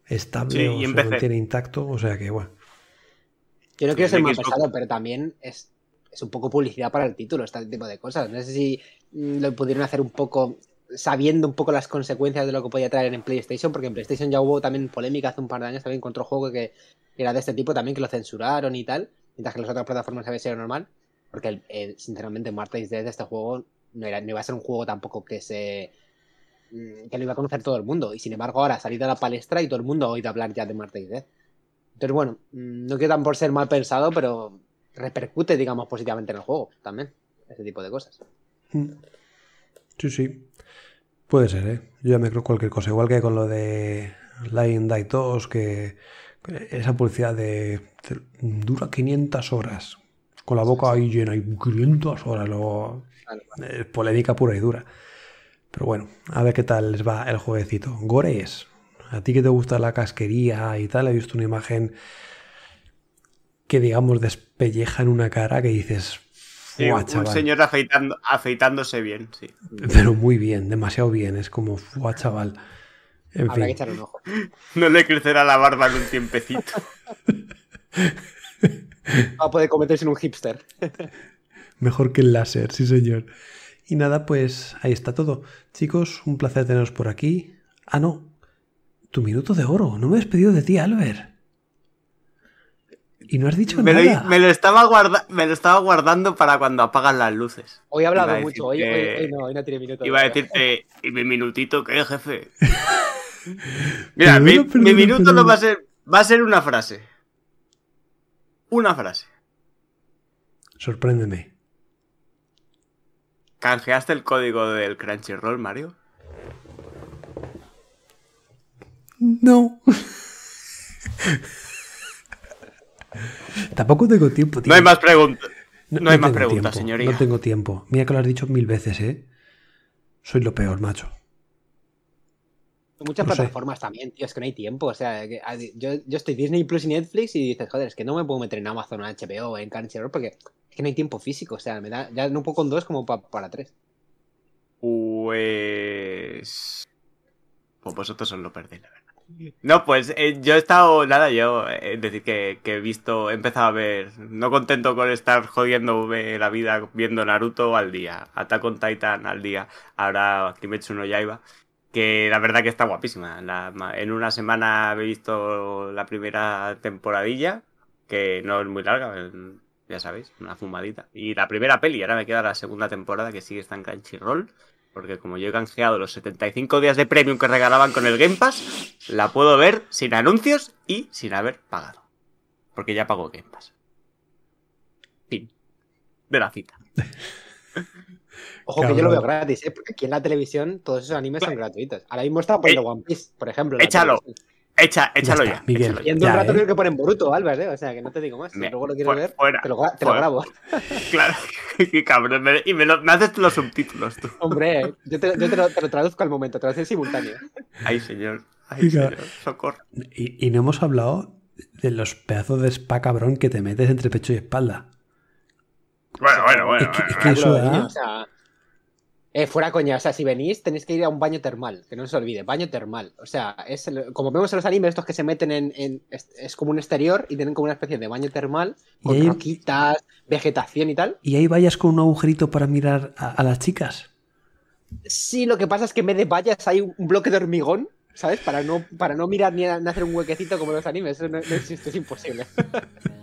estable Sí, o y se PC. mantiene intacto. O sea que, bueno. Yo no quiero ser más pesado, pero también es, es un poco publicidad para el título, este tipo de cosas. No sé si mm, lo pudieron hacer un poco sabiendo un poco las consecuencias de lo que podía traer en PlayStation, porque en PlayStation ya hubo también polémica hace un par de años también con otro juego que era de este tipo también, que lo censuraron y tal, mientras que las otras plataformas había sido normal, porque el- sinceramente Marta is Dead, este juego no, era, no iba a ser un juego tampoco que se mm, que lo iba a conocer todo el mundo, y sin embargo ahora ha salido a la palestra y todo el mundo ha oído hablar ya de Marta is Dead. Entonces bueno, mm, no quiero tan por ser mal pensado, pero repercute, digamos, positivamente en el juego también, ese tipo de cosas. Sí, sí. Puede ser, ¿eh? Yo ya me creo cualquier cosa. Igual que con lo de Lying Die 2, que esa publicidad de, de- dura 500 horas. Con la boca ahí llena y 500 horas. Luego eh, polémica pura y dura. Pero bueno, a ver qué tal les va el jueguecito. Gores, a ti que te gusta la casquería y tal, he visto una imagen que digamos despelleja en una cara que dices... Sí, "Fua, un chaval". señor afeitando, afeitándose bien, sí. Pero muy bien, demasiado bien. Es como, ¡fua, chaval! En Habrá que fin, echarle un ojo. No le crecerá la barba en un tiempecito. Va a poder convertirse en un hipster. mejor que el láser, sí señor. Y nada, pues ahí está todo. Chicos, un placer teneros por aquí. Ah, no. Tu minuto de oro. No me he despedido de ti, Albert. Y no has dicho Me nada. lo, me lo estaba guarda- me lo estaba guardando para cuando apagan las luces. Hoy he hablado mucho, hoy, hoy- no, hoy no tiene minuto. Iba a decirte, ¿y mi minutito qué, jefe? Mira, mi, mi minuto no va a ser. Va a ser una frase. Una frase. Sorpréndeme. ¿Canjeaste el código del Crunchyroll, Mario? No. Tampoco tengo tiempo, tío. No hay más preguntas. No, hay más tengo preguntas, tiempo, señoría. No tengo tiempo. Mira que lo has dicho mil veces, ¿eh? Soy lo peor, macho. Muchas no sé. plataformas también, tío, es que no hay tiempo. O sea, que, a- yo, yo estoy Disney Plus y Netflix y dices, joder, es que no me puedo meter en Amazon o en HBO o en Crunchyroll porque es que no hay tiempo físico. O sea, me da, ya no puedo con dos como pa- para tres. Pues. Pues vosotros os lo perdéis. No, pues eh, yo he estado. Nada, yo. eh, decir, que, he visto. He empezado a ver. No contento con estar jodiendo la vida viendo Naruto al día. Attack on Titan al día. Ahora Kimetsu no Yaiba. Que la verdad que está guapísima. En una semana he visto la primera temporadilla. Que no es muy larga. Ya sabéis, una fumadita. Y la primera peli. Ahora me queda la segunda temporada que sigue está en Crunchyroll. Porque como yo he canjeado los 75 días de premium que regalaban con el Game Pass, la puedo ver sin anuncios y sin haber pagado. Porque ya pago Game Pass. Fin. De la cita. Ojo que yo lo veo gratis, ¿eh? Porque aquí en la televisión todos esos animes son gratuitos. Ahora mismo estaba poniendo One Piece, por ejemplo. échalo. televisión. Echa, échalo está, ya. Miguel. échalo Y en un Ya, rato ¿eh? creo que ponen Boruto, Albert, ¿eh? O sea, que no te digo más. Si luego lo quieres ver, fuera, te lo, te lo grabo. Claro. Qué cabrón. me- y me, lo- me haces los subtítulos tú. Hombre, yo, te, yo te lo, te lo traduzco al momento, traducción simultánea. Ay, señor. Ay, señor. Socorro. Y, y no hemos hablado de los pedazos de spa cabrón que te metes entre pecho y espalda. Bueno, bueno, bueno. Es que- bueno, es que eso da- mí, o sea, eh, fuera coña, o sea, si venís tenéis que ir a un baño termal, que no se olvide, baño termal. O sea, es el- como vemos en los animes, estos que se meten en, en- es, es como un exterior y tienen como una especie de baño termal con ahí- roquitas, vegetación y tal. Y ahí vayas con un agujerito para mirar a, a las chicas. Sí, lo que pasa es que en vez de vallas hay un un bloque de hormigón, ¿sabes? Para no, para no mirar ni, a- ni hacer un huequecito como en los animes, eso no, no existe, es imposible.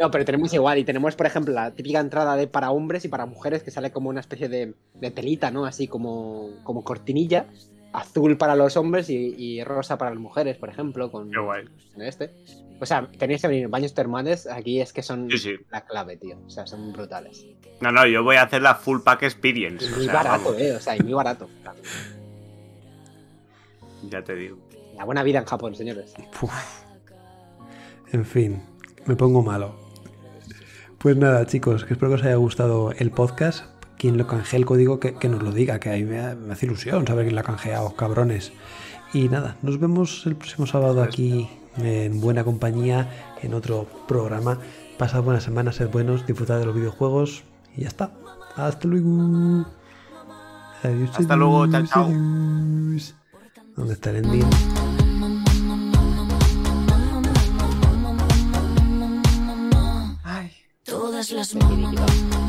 No, pero tenemos igual, y tenemos, por ejemplo, la típica entrada de para hombres y para mujeres que sale como una especie de, de telita, ¿no? Así como, como cortinilla, azul para los hombres y, y rosa para las mujeres, por ejemplo, con Qué guay. en este. O sea, tenéis que venir baños termales, aquí es que son Sí, sí. la clave, tío. O sea, son brutales. No, no, yo voy a hacer la full pack experience. Y o muy sea, barato, vamos, eh, o sea, y muy barato. Ya te digo. La buena vida en Japón, señores. Uf. En fin, me pongo malo. Pues nada, chicos, que espero que os haya gustado el podcast. Quien lo canjee el código, que, que nos lo diga, que ahí me, me hace ilusión saber quién lo ha canjeado, cabrones. Y nada, nos vemos el próximo sábado aquí en buena compañía, en otro programa. Pasad buenas semanas, sed buenos, disfrutad de los videojuegos y ya está. Hasta luego. Adiós. Hasta luego, chao, chao. ¿Dónde está el ending? Todas las Tú